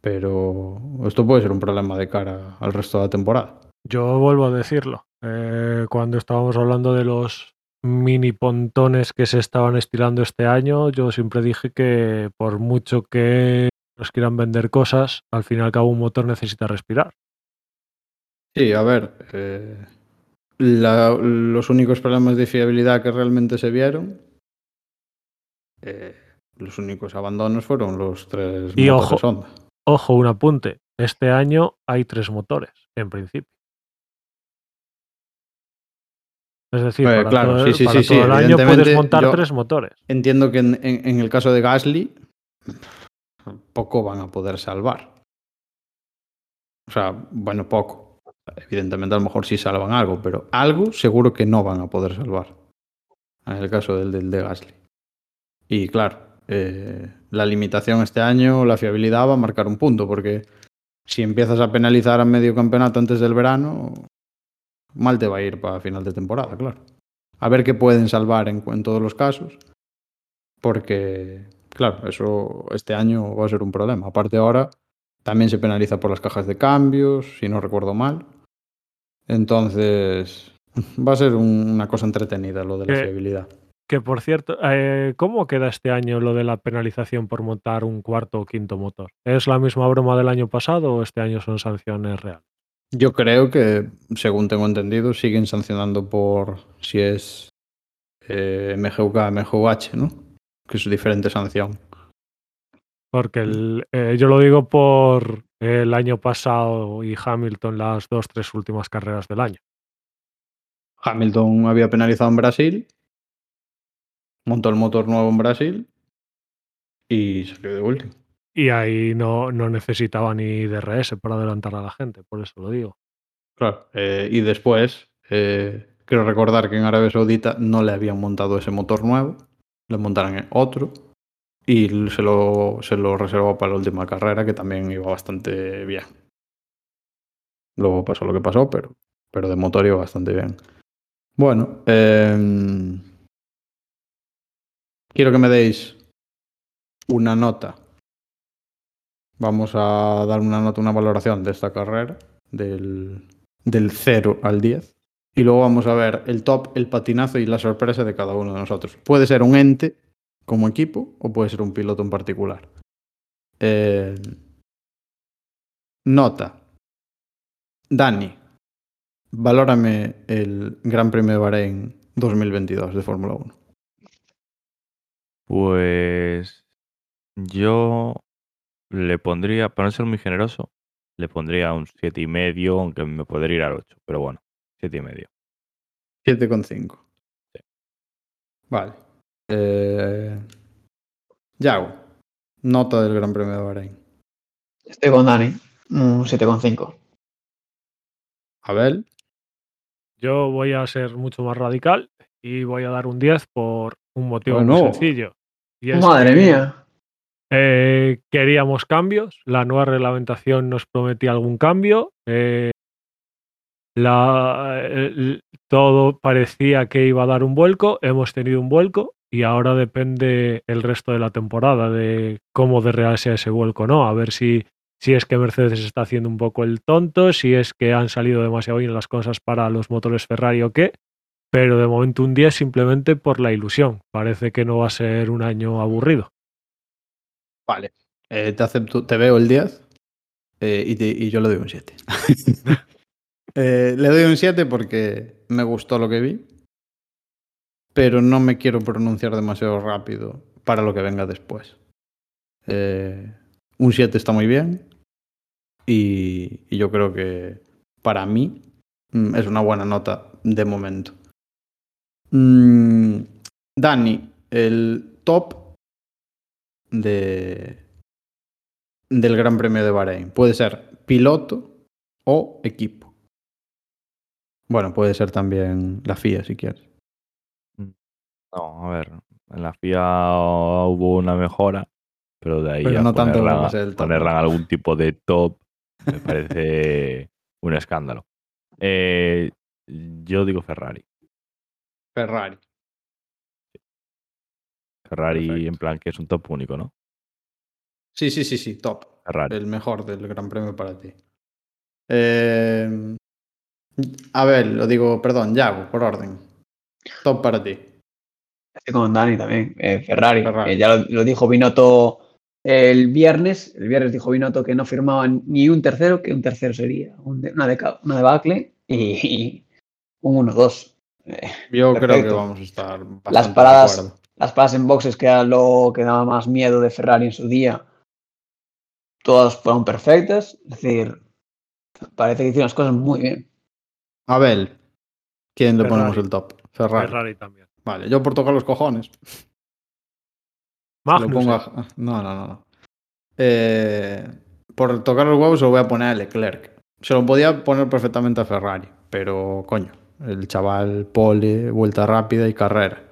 Pero esto puede ser un problema de cara al resto de la temporada. Yo vuelvo a decirlo. eh, cuando estábamos hablando de los mini pontones que se estaban estirando este año, yo siempre dije que por mucho que nos quieran vender cosas, al fin y al cabo un motor necesita respirar. Sí, a ver. eh, la- los únicos problemas de fiabilidad que realmente se vieron. eh, los únicos abandonos fueron los tres Y motores ojo. Honda. Ojo, un apunte. Este año hay tres motores, en principio. Es decir, Eh, para, claro, todo, sí, sí, para sí, sí, todo el año puedes montar tres motores. Entiendo que en, en- en el caso de Gasly, poco van a poder salvar. O sea, bueno, poco. Evidentemente, a lo mejor sí salvan algo, pero algo seguro que no van a poder salvar. En el caso del, del de Gasly. Y claro, eh, la limitación este año, la fiabilidad va a marcar un punto, porque si empiezas a penalizar a medio campeonato antes del verano, mal te va a ir para final de temporada, claro. A ver qué pueden salvar en, en todos los casos, porque, claro, eso este año va a ser un problema. Aparte ahora, también se penaliza por las cajas de cambios, si no recuerdo mal. Entonces, va a ser un- una cosa entretenida lo de la fiabilidad. Que por cierto, eh, ¿cómo queda este año lo de la penalización por montar un cuarto o quinto motor? ¿Es la misma broma del año pasado o este año son sanciones reales? Yo creo que, según tengo entendido, siguen sancionando por si es eh, MGUK, MGUH, ¿no? Que es diferente sanción. Porque el- eh, yo lo digo por el año pasado y Hamilton las dos, tres últimas carreras del año. Hamilton había penalizado en Brasil, montó el motor nuevo en Brasil y salió de último. Y ahí no, no necesitaba ni DRS para adelantar a la gente, por eso lo digo. Claro. eh, y después, eh, quiero recordar que en Arabia Saudita no le habían montado ese motor nuevo, le montaron otro y se lo, se lo reservó para la última carrera, que también iba bastante bien. Luego pasó lo que pasó, pero, pero de motor iba bastante bien. Bueno, em, quiero que me deis una nota. Vamos a dar una nota, una valoración de esta carrera, del, del 0 al 10. Y luego vamos a ver el top, el patinazo y la sorpresa de cada uno de nosotros. Puede ser un ente como equipo o puede ser un piloto en particular. Eh, nota. Dani, valórame el Gran Premio de Bahrein 2022 de Fórmula 1. Pues yo le pondría, para no ser muy generoso, le pondría un siete y medio, aunque me podría ir al 8, pero bueno, siete y medio. 7,5. Vale. Eh, Yago, nota del Gran Premio de Bahrein. Estoy con Dani, un 7,5. Abel, Yo voy a ser mucho más radical y voy a dar un 10 por un motivo muy sencillo. Y es Madre que, mía. eh, queríamos cambios, la nueva reglamentación nos prometía algún cambio, eh, la- el- todo parecía que iba a dar un vuelco, hemos tenido un vuelco y ahora depende el resto de la temporada de cómo de real sea ese vuelco o no, a ver si, si es que Mercedes está haciendo un poco el tonto, si es que han salido demasiado bien las cosas para los motores Ferrari o qué, pero de momento un 10 simplemente por la ilusión, parece que no va a ser un año aburrido. vale. Eh, te acepto, te veo el 10 eh, y, te- y yo le doy un 7. [LAUGHS] Eh, le doy un 7 porque me gustó lo que vi, pero no me quiero pronunciar demasiado rápido para lo que venga después. Eh, un 7 está muy bien y, yo creo que para mí, mm, es una buena nota de momento. Mm, Dani, el top de del Gran Premio de Bahrein puede ser piloto o equipo. Bueno, puede ser también la FIA si quieres. No, a ver, en la FIA hubo una mejora, pero de ahí Pero a no tanto ponerla, como es el top. ponerla en algún tipo de top me [LAUGHS] parece un escándalo. Eh, yo digo Ferrari. Ferrari. Ferrari Perfecto. en plan que es un top único, ¿no? Sí, sí, sí, sí, top. Ferrari. El mejor del Gran Premio para ti. Eh, a ver, lo digo, perdón, Yago, por orden. Top para ti. Estoy con Dani también. eh, Ferrari. Ferrari. Eh, ya lo, lo dijo Binotto el viernes. El viernes dijo Binotto que no firmaban ni un tercero, que un tercero sería un de- una, deca- una debacle y, y un 1-2. Eh, Yo creo que vamos a estar bastante Las de paradas- acuerdo. las paradas en boxes, que era lo que daba más miedo de Ferrari en su día, todas fueron perfectas. Es decir, parece que hicieron las cosas muy bien. Abel, ¿quién le Ferrari. ponemos el top? Ferrari. Ferrari también. Vale, yo por tocar los cojones. Lo Magnussen. pongo a- No, no, no. no. Eh, por tocar los huevos se lo voy a poner a Leclerc. Se lo podía poner perfectamente a Ferrari, pero coño, el chaval pole, vuelta rápida y carrera.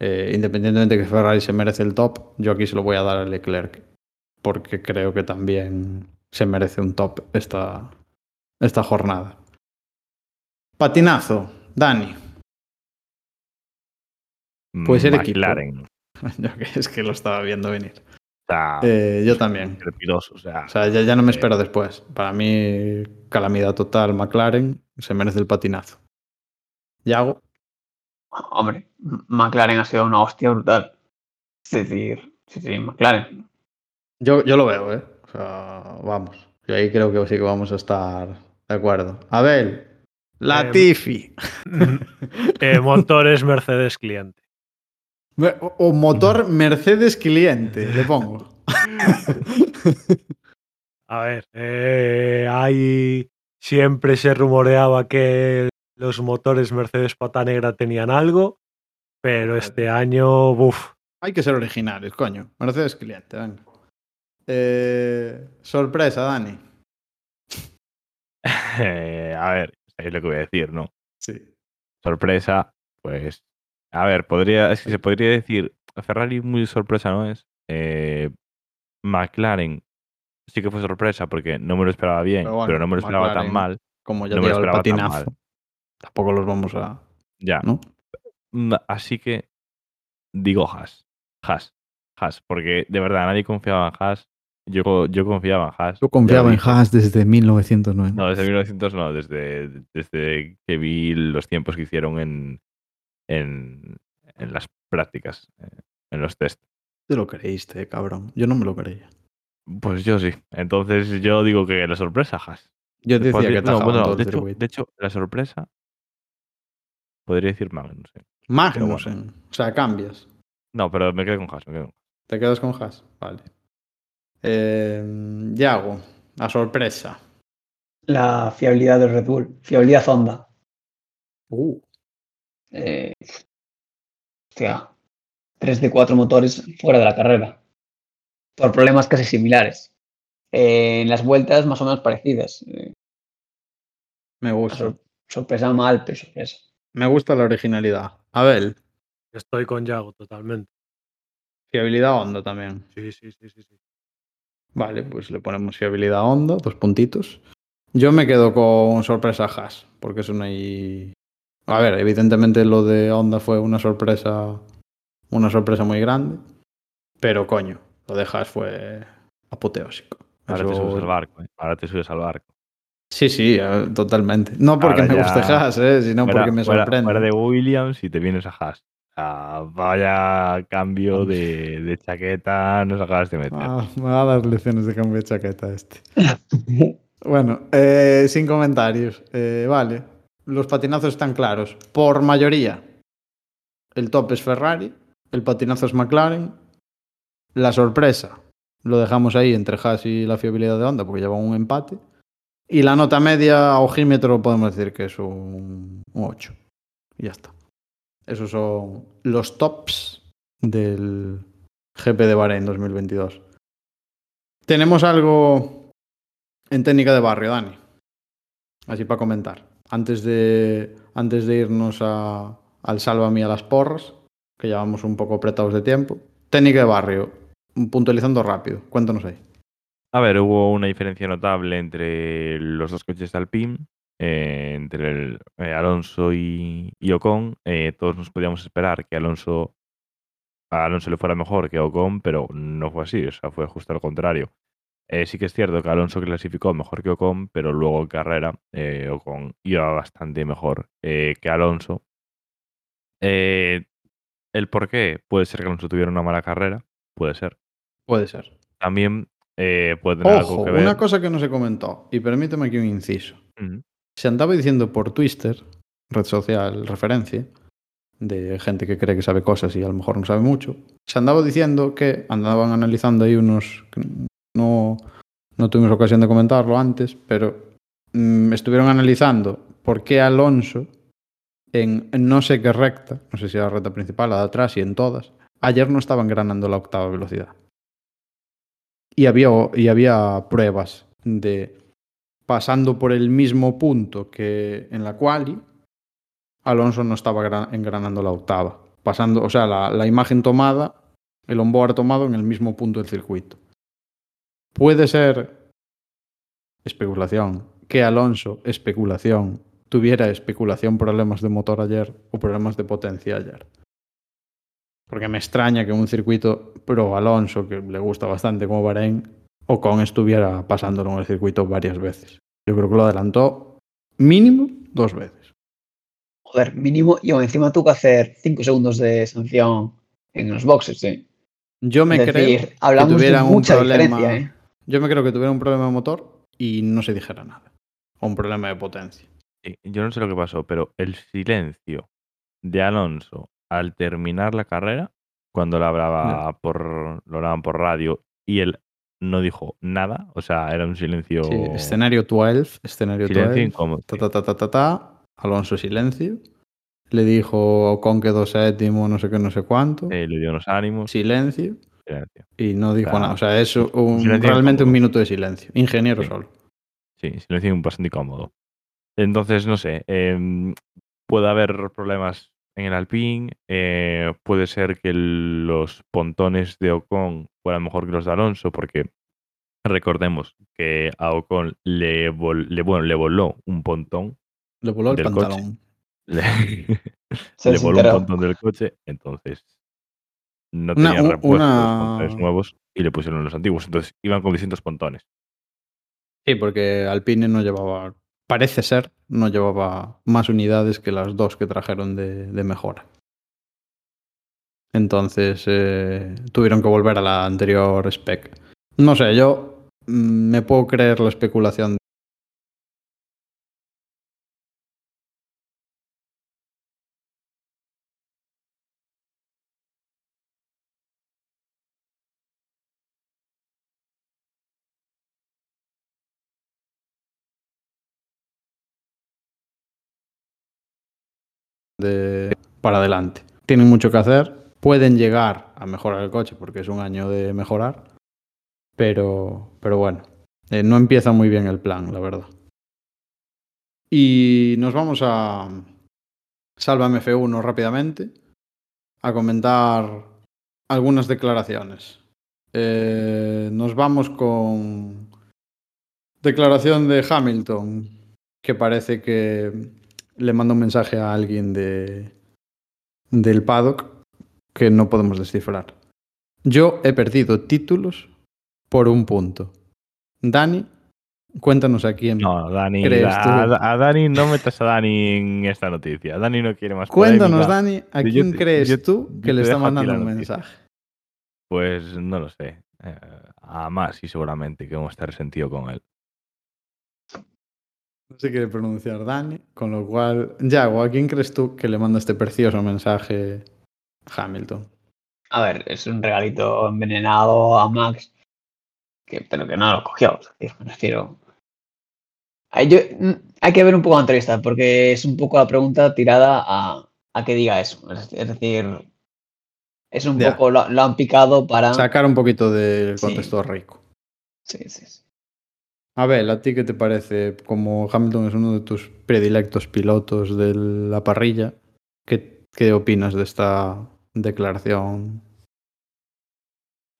Eh, independientemente de que Ferrari se merece el top, yo aquí se lo voy a dar a Leclerc, porque creo que también se merece un top esta, esta jornada. Patinazo, Dani. Puede ser equipo. McLaren. [LAUGHS] Yo que es que lo estaba viendo venir. O sea, Eh, yo también. o sea, O sea, ya, ya no me Eh, espero después. Para mí, calamidad total, McLaren se merece el patinazo. Yago, Hombre, McLaren ha sido una hostia brutal. Es decir, sí, sí, McLaren. yo, yo lo veo, ¿eh? O sea, vamos. Yo ahí creo que sí que vamos a estar de acuerdo. Abel, Latifi. [LAUGHS] Eh, motores Mercedes cliente. O motor Mercedes cliente, le pongo. [LAUGHS] A ver, eh, hay siempre se rumoreaba que los motores Mercedes pata negra tenían algo, pero este año, buf, Hay que ser originales, coño. Mercedes cliente, venga. Eh, sorpresa, Dani. [LAUGHS] eh, a ver, es lo que voy a decir, ¿no? Sí. Sorpresa, pues, a ver, podría, es que se podría decir, Ferrari muy sorpresa no es. Eh, McLaren sí que fue sorpresa porque no me lo esperaba bien, Pero no me lo esperaba McLaren- tan mal. Como ya No me lo esperaba tan mal. Tampoco los vamos a. Ya. ¿No? Mm, Así que digo Haas. Haas. Haas. Porque de verdad nadie confiaba en Haas. Yo, yo confiaba en Haas. Yo confiaba en. Haas desde 1909. No, desde 1900 no, desde, desde que vi los tiempos que hicieron en, en, en las prácticas, eh, en los test. Te lo creíste, cabrón. Yo no me lo creía. Pues yo sí. Entonces yo digo que la sorpresa, Haas. Yo decía Podría- que no, bueno, de, hecho, de hecho, la sorpresa podría decir Magnussen. Magnussen. O sea, cambias. No, pero me quedo con Haas. Me quedo. ¿Te quedas con Haas? Vale. Eh, Yago, a sorpresa. La fiabilidad del Red Bull, fiabilidad Honda. Uh, Eh, hostia, tres de cuatro motores fuera de la carrera. Por problemas casi similares. Eh, en las vueltas más o menos parecidas. Eh, me gusta. sor- sorpresa mal, pero sorpresa. Me gusta la originalidad. Abel, estoy con Yago totalmente. fiabilidad Honda también. Sí, sí, sí, sí. sí. Vale, pues le ponemos fiabilidad Honda, dos puntitos. Yo me quedo con sorpresa Haas, porque es una y... A ver, evidentemente lo de Honda fue una sorpresa, una sorpresa muy grande, pero coño, lo de Haas fue apoteósico. Ahora te subes al barco. ¿eh? Ahora te subes al barco. Sí, sí, eh, totalmente. No porque Ahora me ya- guste Haas, eh, sino Fuera- porque me fuera- sorprende. fuera de Williams y te vienes a Haas. O sea, vaya cambio de, de chaqueta nos acabas de meter. Ah, me va a dar lecciones de cambio de chaqueta este. [LAUGHS] Bueno, eh, sin comentarios. Eh, vale, los patinazos están claros. Por mayoría, el top es Ferrari, el patinazo es McLaren. La sorpresa lo dejamos ahí entre Haas y la fiabilidad de Honda porque llevan un empate. Y la nota media a ojímetro podemos decir que es un, un 8. Y ya está. Esos son los tops del GP de Bahrein 2022. Tenemos algo en técnica de barrio, Dani. Así para comentar. Antes de, antes de irnos a, al Sálvame a las porras, que ya vamos un poco apretados de tiempo. Técnica de barrio, puntualizando rápido. Cuéntanos ahí. A ver, hubo una diferencia notable entre los dos coches de Alpine, eh, entre eh, Alonso y, y Ocon. Eh, todos nos podíamos esperar que Alonso a Alonso le fuera mejor que Ocon, pero no fue así, o sea, fue justo al contrario. Eh, sí que es cierto que Alonso clasificó mejor que Ocon, pero luego en carrera eh, Ocon iba bastante mejor eh, que Alonso. Eh, ¿El por qué? Puede ser que Alonso tuviera una mala carrera, puede ser. Puede ser. También puede tener algo que ver. una cosa que no se comentó, y permíteme aquí un inciso. Se andaba diciendo por Twitter, red social referencia, de gente que cree que sabe cosas y a lo mejor no sabe mucho, se andaba diciendo que andaban analizando ahí unos... No, no tuvimos ocasión de comentarlo antes, pero mm, estuvieron analizando por qué Alonso en no sé qué recta, no sé si la recta principal, la de atrás y en todas, ayer no estaban granando la octava velocidad. Y había, y había pruebas de pasando por el mismo punto que en la quali, Alonso no estaba gra- engranando la octava. Pasando, o sea, la, la imagen tomada, el onboard tomado en el mismo punto del circuito. Puede ser especulación que Alonso, especulación, tuviera especulación problemas de motor ayer o problemas de potencia ayer. Porque me extraña que un circuito pro Alonso, que le gusta bastante como Bahrein, Ocon estuviera pasándolo en el circuito varias veces. Yo creo que lo adelantó mínimo dos veces. Joder, mínimo. Y encima tuvo que hacer 5 segundos de sanción en los boxes, ¿eh? Yo me es creo hablamos que de tuvieran un mucha problema. diferencia, ¿eh? Yo me creo que tuviera un problema de motor y no se dijera nada. O un problema de potencia. Sí, Yo no sé lo que pasó, pero el silencio de Alonso al terminar la carrera, cuando lo hablaba por, lo hablaban por radio y él no dijo nada, o sea, era un silencio, Sí, escenario 12, escenario silencio 12. incómodo. Ta, ta, ta, ta, ta, ta. Alonso silencio. Le dijo Ocon quedó séptimo, no sé qué, no sé cuánto. Eh, le dio unos ánimos. Silencio. Silencio. Y no dijo sea, nada. O sea, es un, realmente un minuto de silencio. Ingeniero Sí. solo. Sí, silencio bastante incómodo. Entonces, no sé, em, puede haber problemas en el Alpine, eh, puede ser que el- los pontones de Ocon fueran mejor que los de Alonso, porque recordemos que a Ocon le, vol- le, bueno, le voló un pontón, Le voló el Del coche. pantalón. [LAUGHS] le, voló un pontón del coche, entonces no Una- tenía una- los pontones nuevos y le pusieron los antiguos, entonces iban con distintos pontones. Sí, porque Alpine no llevaba, parece ser, no llevaba más unidades que las dos que trajeron de, de mejora. Entonces eh, tuvieron que volver a la anterior spec. No sé, yo mm, me puedo creer la especulación. Para adelante. Tienen mucho que hacer, pueden llegar a mejorar el coche porque es un año de mejorar, pero, pero bueno, eh, no empieza muy bien el plan, la verdad. Y nos vamos a Sálvame F1 rápidamente a comentar algunas declaraciones. Eh, nos vamos con declaración de Hamilton, que parece que le manda un mensaje a alguien de, del paddock que no podemos descifrar. Yo he perdido títulos por un punto. Dani, cuéntanos a quién. No, Dani, ¿Crees a, tú? a Dani no metas a Dani en esta noticia. Dani no quiere más Cuéntanos. Dani, a Yo quién crees yo- tú que le está mandando un mensaje. Pues no lo sé. Eh, a Masi seguramente que vamos a estar resentido con él. No se quiere pronunciar Dani, con lo cual, Yago, ¿a quién crees tú que le manda este precioso mensaje Hamilton? A ver, es un regalito envenenado a Max, que, pero que no lo cogió. Me refiero. Hay, yo- mm, hay que ver un poco la entrevista, porque es un poco la pregunta tirada a, a que diga eso. Es, es decir, es un Ya. poco, lo, lo han picado para... Sacar un poquito del Sí. contexto rico. Sí, sí, sí. A ver, ¿a ti qué te parece? Como Hamilton es uno de tus predilectos pilotos de la parrilla, ¿qué, qué opinas de esta declaración?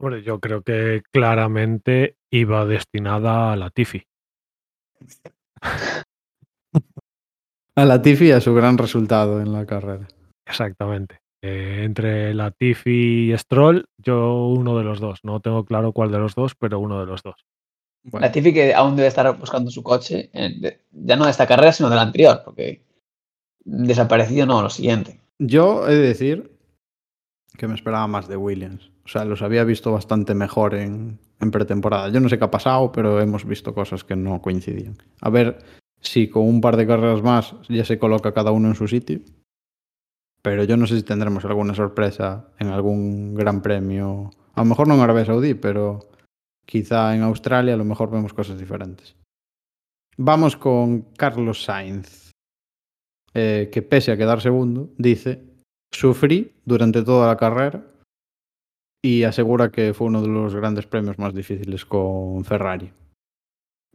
Hombre, yo creo que claramente iba destinada a la Tifi. [LAUGHS] A Latifi y a su gran resultado en la carrera. Exactamente. Eh, entre la Tifi y Stroll, yo uno de los dos. No tengo claro cuál de los dos, pero uno de los dos. Bueno, La Tifi que aún debe estar buscando su coche, eh, ya no de esta carrera, sino de la anterior, porque desaparecido no, lo siguiente. yo he de decir que me esperaba más de Williams. O sea, los había visto bastante mejor en, en pretemporada. Yo no sé qué ha pasado, pero hemos visto cosas que no coincidían. A ver si con un par de carreras más ya se coloca cada uno en su sitio. Pero yo no sé si tendremos alguna sorpresa en algún gran premio. A lo mejor no en Arabia Saudí, pero quizá en Australia a lo mejor vemos cosas diferentes. Vamos con Carlos Sainz, eh, que pese a quedar segundo, dice, sufrí durante toda la carrera y asegura que fue uno de los grandes premios más difíciles con Ferrari.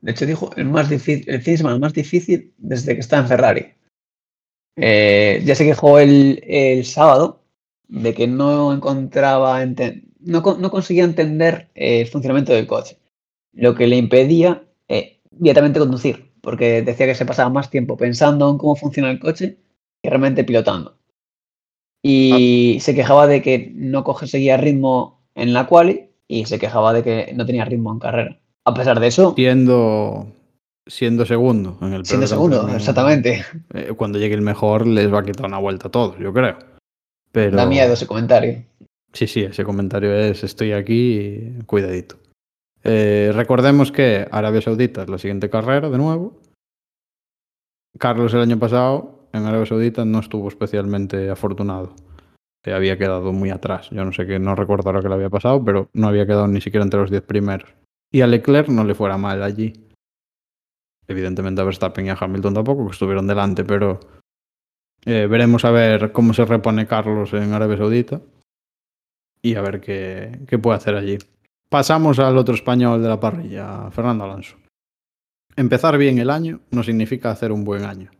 De hecho, dijo el, más difícil, el más difícil desde que está en Ferrari. Eh, ya se quejó el, el sábado de que no encontraba, no, no conseguía entender eh, el funcionamiento del coche, lo que le impedía eh, directamente conducir, porque decía que se pasaba más tiempo pensando en cómo funciona el coche que realmente pilotando. Y se quejaba de que no conseguía ritmo en la quali y se quejaba de que no tenía ritmo en carrera. A pesar de eso, Siendo, siendo segundo en el siendo segundo, exactamente. eh, cuando llegue el mejor les va a quitar una vuelta a todos, yo creo. Pero Da miedo ese comentario. Sí, sí, ese comentario es estoy aquí, cuidadito. Eh, recordemos que Arabia Saudita es la siguiente carrera de nuevo. Carlos el año pasado en Arabia Saudita no estuvo especialmente afortunado. Eh, había quedado muy atrás. Yo no sé qué, no recuerdo qué le había pasado, pero no había quedado ni siquiera entre los 10 primeros. Y a Leclerc no le fuera mal allí. Evidentemente a Verstappen y a Hamilton tampoco, que estuvieron delante, pero eh, veremos a ver cómo se repone Carlos en Arabia Saudita y a ver qué, qué puede hacer allí. Pasamos al otro español de la parrilla, Fernando Alonso. Empezar bien el año no significa hacer un buen año.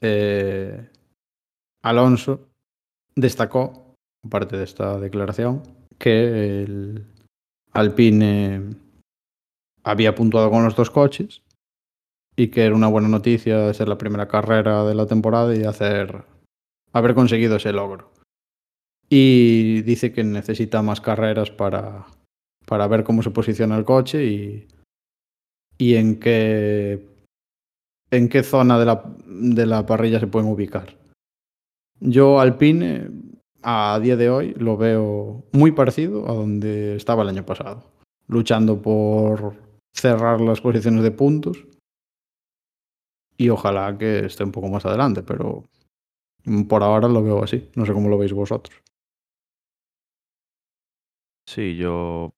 Eh, Alonso destacó, aparte de esta declaración, que el Alpine había puntuado con los dos coches y que era una buena noticia ser la primera carrera de la temporada y hacer haber conseguido ese logro. Y dice que necesita más carreras para, para ver cómo se posiciona el coche y, y en qué en qué zona de la, de la parrilla se pueden ubicar. Yo Alpine a día de hoy lo veo muy parecido a donde estaba el año pasado, luchando por cerrar las posiciones de puntos y ojalá que esté un poco más adelante, pero por ahora lo veo así. No sé cómo lo veis vosotros. Sí, yo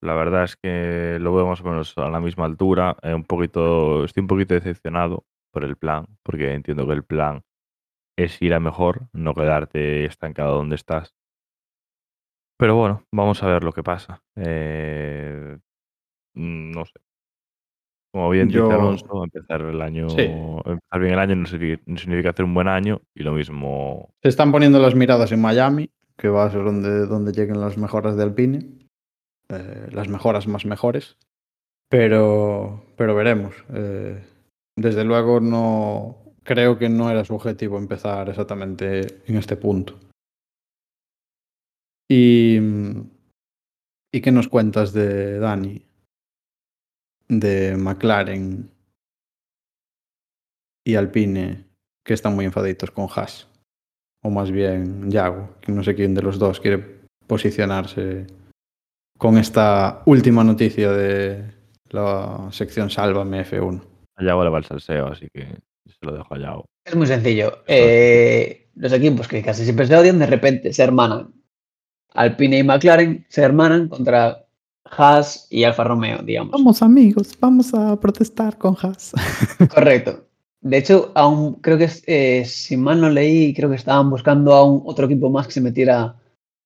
la verdad es que lo veo más o menos a la misma altura. eh, un poquito, estoy un poquito decepcionado por el plan, porque entiendo que el plan es ir a mejor, no quedarte estancado donde estás. Pero bueno, vamos a ver lo que pasa. Eh, mm, no sé. Como bien Yo- dice Alonso, empezar el año, Sí. empezar bien el año no significa, no significa hacer un buen año y lo mismo Se están poniendo las miradas en Miami, que va a ser donde, donde lleguen las mejoras de Alpine. eh, las mejoras más mejores. Pero, pero veremos. Eh, desde luego no creo que no era su objetivo empezar exactamente en este punto. Y, ¿y qué nos cuentas de Dani? De McLaren y Alpine, que están muy enfaditos con Haas o más bien Yago, que no sé quién de los dos quiere posicionarse con esta última noticia de la sección Sálvame F1. a Yago le va el salseo, así que se lo dejo a Yago. Es muy sencillo. Eh, los equipos que casi siempre se odian, de repente se hermanan. Alpine y McLaren se hermanan contra Haas y Alfa Romeo, digamos. Vamos amigos, vamos a protestar con Haas. Correcto. De hecho, aún creo que, eh, si mal no leí, creo que estaban buscando a un otro equipo más que se metiera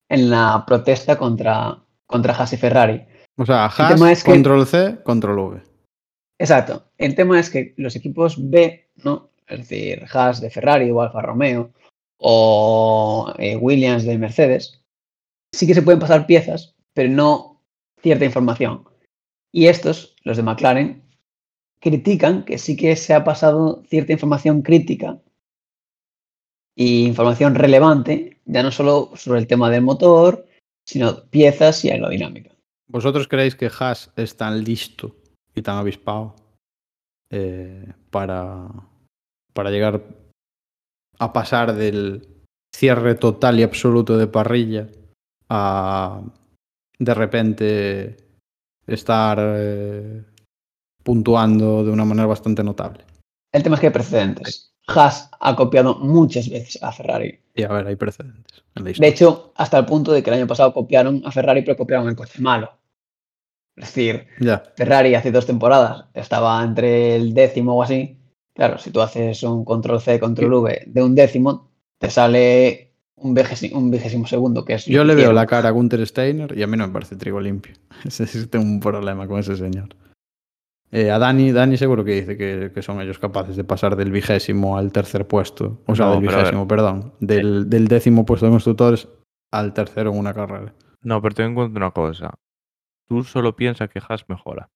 en la protesta contra, contra Haas y Ferrari. O sea, El tema Haas, es que- control C, control V. Exacto. El tema es que los equipos B, ¿no? Es decir, Haas de Ferrari o Alfa Romeo o eh, Williams de Mercedes, sí que se pueden pasar piezas, pero no cierta información. Y estos, los de McLaren, critican que sí que se ha pasado cierta información crítica y información relevante, ya no solo sobre el tema del motor, sino piezas y aerodinámica. ¿Vosotros creéis que Haas es tan listo y tan avispado eh, para, para llegar a pasar del cierre total y absoluto de parrilla a de repente estar eh, puntuando de una manera bastante notable? El tema es que hay precedentes. Haas ha copiado muchas veces a Ferrari. Y a ver, hay precedentes en la De hecho, hasta el punto de que el año pasado copiaron a Ferrari, pero copiaron el coche malo. Es decir, Ferrari hace dos temporadas estaba entre el décimo o así. Claro, si tú haces un control C, control V de un décimo, te sale un vigésimo, un vigésimo segundo, que es. yo le veo la cara a Gunther Steiner y a mí no me parece trigo limpio. [LAUGHS] Tengo un problema con ese señor. Eh, a Dani, Dani seguro que dice que, que son ellos capaces de pasar del vigésimo al tercer puesto. O sea, No, del vigésimo, perdón. Del, del décimo puesto de constructores al tercero en una carrera. No, pero ten en cuenta una cosa. Tú solo piensas que Haas mejora.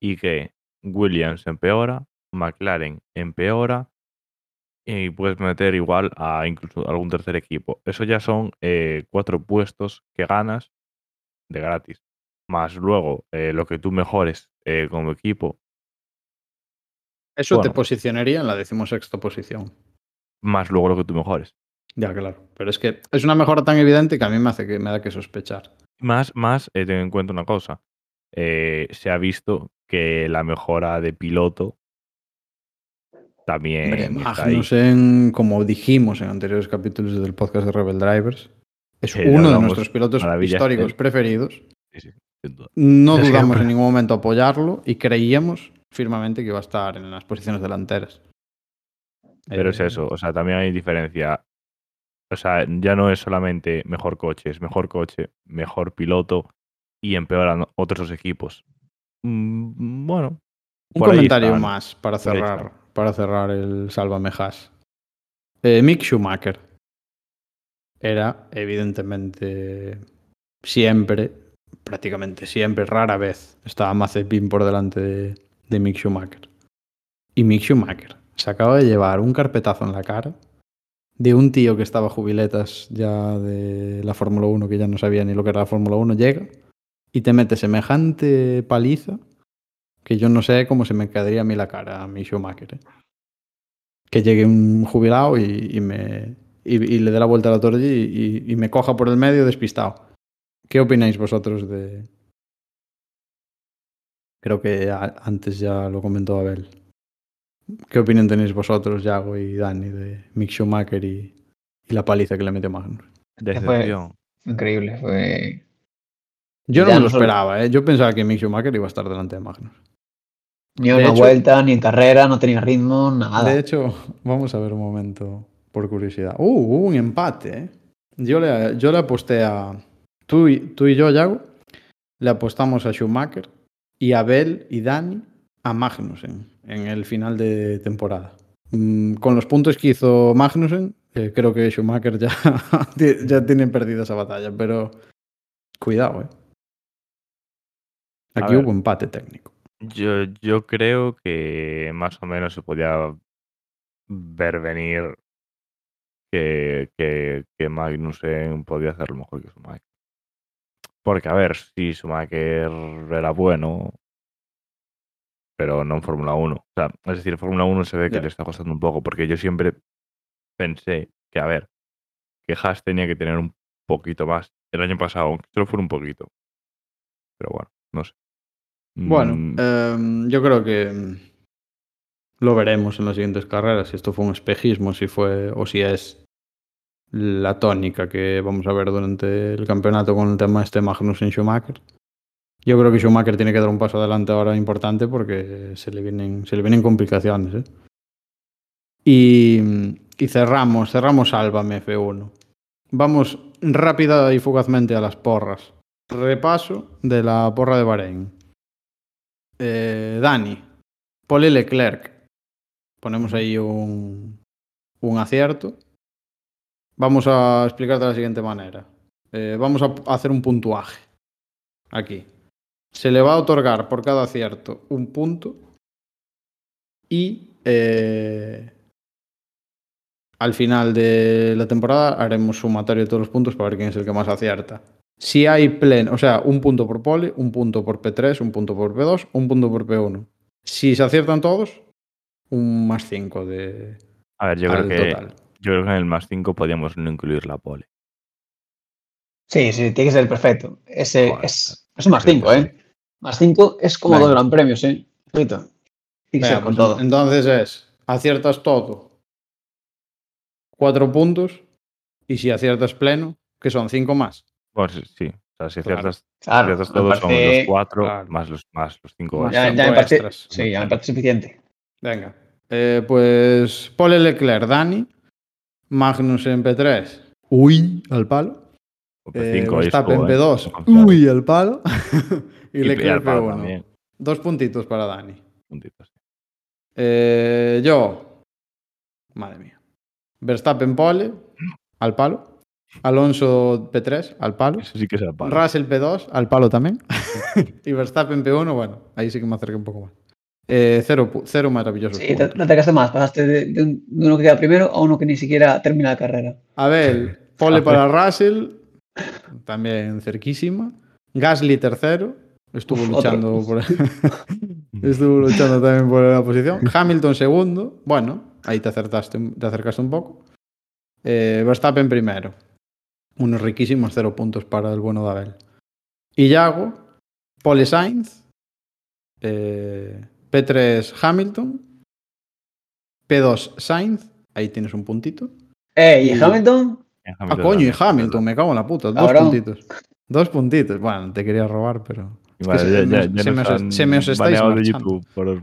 Y que Williams empeora, McLaren empeora. Y puedes meter igual a incluso algún tercer equipo. Eso ya son eh, cuatro puestos que ganas de gratis. Más luego eh, lo que tú mejores eh, como equipo. Eso te posicionaría en la decimosexta posición. Más luego lo que tú mejores. Ya, claro. Pero es que es una mejora tan evidente que a mí me hace que me da que sospechar. Más, más, eh, ten en cuenta una cosa. eh, se ha visto que la mejora de piloto también Hombre. Magnussen, como dijimos en anteriores capítulos del podcast de Rebel Drivers, es Sí, uno de nuestros pilotos históricos preferidos. Sí, sí. No dudamos siempre. en ningún momento apoyarlo y creíamos firmemente que iba a estar en las posiciones delanteras. Pero es Eh, eso, o sea, también hay diferencia. O sea, ya no es solamente mejor coche, es mejor coche, mejor piloto y empeoran otros dos equipos. Mm, bueno. Un comentario están. más para cerrar, para cerrar el Sálvame Haas. Eh, Mick Schumacher era evidentemente siempre, prácticamente siempre, rara vez, estaba Mazepin por delante de, de Mick Schumacher. Y Mick Schumacher se acaba de llevar un carpetazo en la cara de un tío que estaba jubiletas ya de la Fórmula 1, que ya no sabía ni lo que era la Fórmula 1, llega y te mete semejante paliza que yo no sé cómo se me quedaría a mí la cara a mi Schumacher. ¿eh? Que llegue un jubilado y, y me y, y le dé la vuelta a la torre y, y- me coja por el medio despistado. ¿Qué opináis vosotros de...? Creo que a- antes ya lo comentó Abel. ¿Qué opinión tenéis vosotros, Yago y Dani, de Mick Schumacher y, y la paliza que le metió Magnus? Decepción. Increíble, fue. Yo no Ya me no lo solo- esperaba, ¿eh? Yo pensaba que Mick Schumacher iba a estar delante de Magnus. Ni De una hecho- vuelta, ni en carrera, no tenía ritmo, nada. De hecho, vamos a ver un momento por curiosidad. Uh, hubo un empate, ¿eh? Yo le, yo le aposté a. Tú y, tú y yo, Yago, le apostamos a Schumacher y a Abel y Dani a Magnussen en el final de temporada. Mm, con los puntos que hizo Magnussen, eh, creo que Schumacher ya, [LAUGHS] ya tiene perdida esa batalla, pero cuidado, ¿eh? A Aquí ver. hubo empate técnico. Yo, yo creo que más o menos se podía ver venir que, que, que Magnussen podía hacerlo mejor que Schumacher. Porque, a ver, si Schumacher era bueno, pero no en Fórmula 1. O sea, es decir, en Fórmula 1 se ve que le está costando un poco, porque yo siempre pensé que, a ver, que Haas tenía que tener un poquito más el año pasado, aunque solo fuera un poquito. Pero bueno, no sé. Bueno, Mm, em, yo creo que lo veremos en las siguientes carreras, si esto fue un espejismo, si fue o si es la tónica que vamos a ver durante el campeonato con el tema este Magnussen Schumacher. Yo creo que Schumacher tiene que dar un paso adelante ahora importante porque se le vienen, se le vienen complicaciones. ¿eh? Y, y cerramos, cerramos Sálvame F1. Vamos rápida y fugazmente a las porras. Repaso de la porra de Bahrein. Eh, Dani, Paul Leclerc. Ponemos ahí un, un acierto. Vamos a explicar de la siguiente manera. Eh, vamos a hacer un puntuaje. Aquí. Se le va a otorgar por cada acierto un punto. Y eh, al final de la temporada haremos sumatorio de todos los puntos para ver quién es el que más acierta. Si hay pleno, o sea, un punto por pole, un punto por P3, un punto por P2, un punto por P1. Si se aciertan todos, un más 5 de. A ver, yo creo que total. Yo creo que en el más 5 podríamos no incluir la pole. Sí, sí, tiene que ser perfecto. Ese Joder, es, es un más creo que 5, ¿eh? Más 5 es como dos gran premios, ¿eh? Tiene que Venga, ser con pues, todo. Entonces es, aciertas todo, cuatro puntos, y si aciertas pleno, que son cinco más. Bueno, sí, sí. O sea, si Claro. aciertas, Claro, aciertas todos son los 4 Claro. más los más los 5 Más ya, cinco ya me parece, extras. sí, ya me parece suficiente. Venga. Eh, pues Paul Leclerc, Dani, Magnus en P3, uy, al palo. Eh, 5 Verstappen en P2, uy, al palo. [LAUGHS] y, Leclerc P1. también. Dos puntitos para Dani. Puntitos. Eh, yo, madre mía. Verstappen pole, al palo. Alonso P3, al palo. Eso sí que es el palo. Russell P2, al palo también. [LAUGHS] y Verstappen P1, bueno, ahí sí que me acerqué un poco más. Eh, cero, cero maravillosos. Sí, te, puntos. te acercaste más. Pasaste de, de un- de uno que queda primero a uno que ni siquiera termina la carrera. [LAUGHS] A ver, pole para Russell, también cerquísima. Gasly tercero, estuvo Uf, luchando otro. por [LAUGHS] [LAUGHS] estuvo luchando también por la posición. Hamilton segundo, bueno, ahí te acertaste, te acercaste un poco. Eh, Verstappen primero, unos riquísimos cero puntos para el bueno de Abel. Y Yago, pole Sainz, eh, P3 Hamilton, P2 Sainz, ahí tienes un puntito. Eh, ¿y Y- Hamilton? Ah, coño, y Hamilton, me cago en la puta. Dos puntitos. Dos puntitos. Bueno, te quería robar, pero. es que Vale, se, ya, ya- me- ya os, han se me os estáis de marchando. YouTube por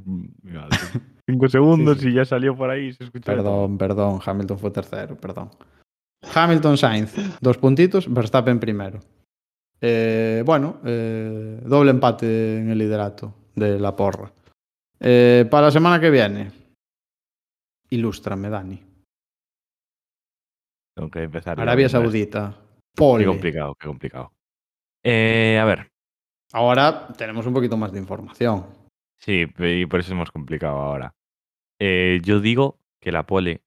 5 [LAUGHS] segundos Sí, sí. y ya salió por ahí se. Perdón, perdón. Hamilton fue tercero, perdón. Hamilton Sainz, dos puntitos. Verstappen primero. Eh, bueno, eh, doble empate en el liderato de la porra. Eh, para la semana que viene, ilústrame, Dani. Tengo que empezar. Arabia. Saudita, Qué pole. complicado, qué complicado. Eh, a ver, Ahora tenemos un poquito más de información. sí, y por eso es más complicado ahora. Eh, yo digo que la pole.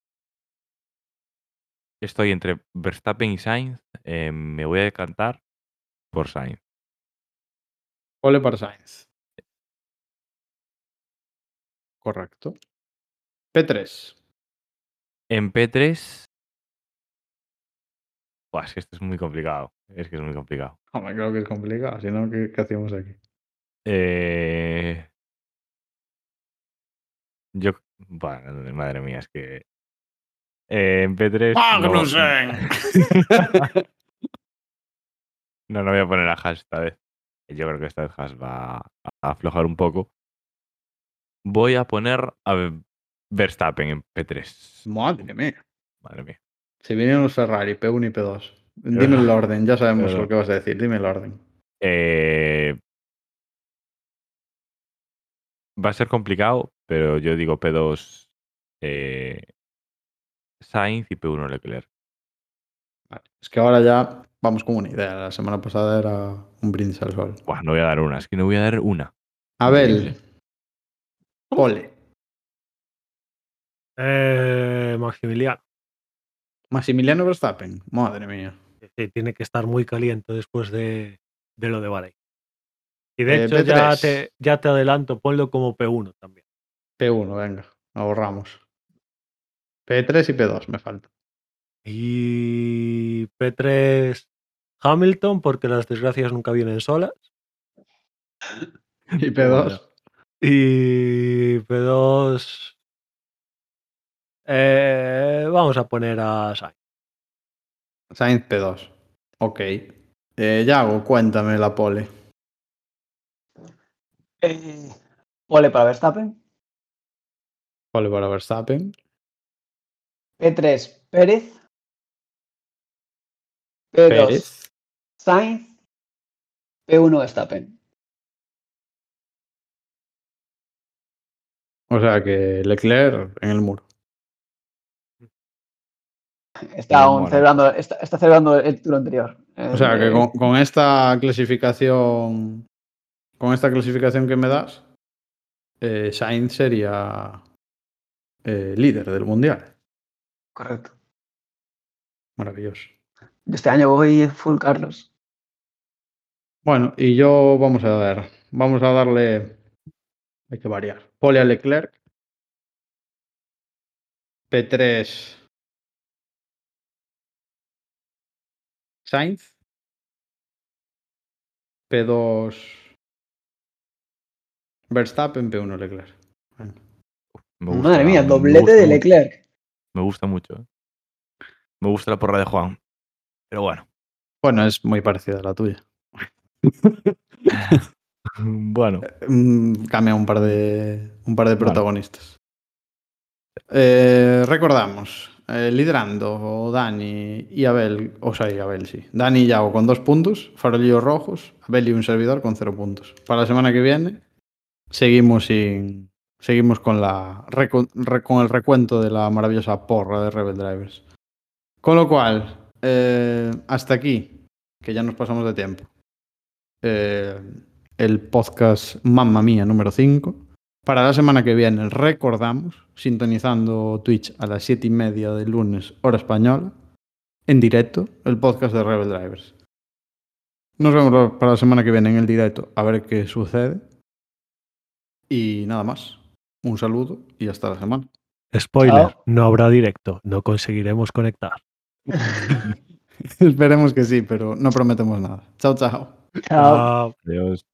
Estoy entre Verstappen y Sainz. eh, me voy a decantar por Sainz. Pole para Sainz. Correcto. P3. En P3. Buah, es que esto es muy complicado. Es que es muy complicado. Hombre, creo que es complicado. Si no, ¿qué, qué hacemos aquí? Eh, yo. Bueno, madre mía, es que. eh, en P3. no- [LAUGHS] No, no voy a poner a Haas esta vez. Yo creo que esta vez Haas va a aflojar un poco. Voy a poner a Verstappen en P3. Madre mía. Madre mía. Se vienen los Ferrari, P1 y P2. Dime el orden, ya sabemos Pero- lo que vas a decir. Dime el orden. Eh, va a ser complicado, pero yo digo P2 eh, Sainz y P1 Leclerc. Vale. Es que ahora ya vamos con una idea. La semana pasada era un brindis al sol. Buah, no voy a dar una, es que no voy a dar una. Abel. Pole. Eh, Maximiliano. Maximiliano Verstappen. Madre mía. Sí, tiene que estar muy caliente después de, de lo de Bahrein. Y de Eh, hecho, ya P3. te, ya te adelanto, ponlo como P1 también. P1, venga. Ahorramos. P3 y P2 me falta. Y P3 Hamilton, porque las desgracias nunca vienen solas. Y P2. Y P2. eh, vamos a poner a Sainz. Sainz P2. Ok. Eh, Yago, cuéntame la pole. Eh, pole para Verstappen. Pole para Verstappen. P3, Pérez. P2, Pérez. Sainz. P1, Verstappen. O sea que Leclerc en el muro. Está, aún bueno. celebrando, está, está celebrando el título anterior. O sea que Eh, con, con esta clasificación. Con esta clasificación que me das, eh, Sainz sería eh, líder del mundial. Correcto. Maravilloso. Este año voy full Carlos. Bueno, y yo vamos a ver. Vamos a darle. Hay que variar. Pole a Leclerc. P3. Sainz. P2. Verstappen, P1 Leclerc. Bueno, gusta- Madre mía, me doblete gusta de mucho, Leclerc. Me gusta mucho. ¿eh? Me gusta la porra de Juan. Pero bueno. Bueno, es muy parecida a la tuya. [LAUGHS] [LAUGHS] Bueno. Mm, Cambia un par de, un par de Vale. protagonistas. Eh, recordamos, eh, liderando Dani y Abel, o sea, y Abel sí. Dani y Yago con dos puntos, farolillos rojos, Abel y un servidor con cero puntos. Para la semana que viene seguimos sin, seguimos con la con el recuento de la maravillosa porra de Rebel Drivers. Con lo cual, eh, hasta aquí, que ya nos pasamos de tiempo. eh, el podcast Mamma Mía número 5. Para la semana que viene recordamos, sintonizando Twitch a las 7 y media del lunes, hora española, en directo, el podcast de Rebel Drivers. Nos vemos para la semana que viene en el directo a ver qué sucede. Y nada más. Un saludo y hasta la semana. Spoiler, Chao. no habrá directo, no conseguiremos conectar. [LAUGHS] [LAUGHS] Esperemos que sí, pero no prometemos nada. Chao, chao. Chao. Chao. Adiós.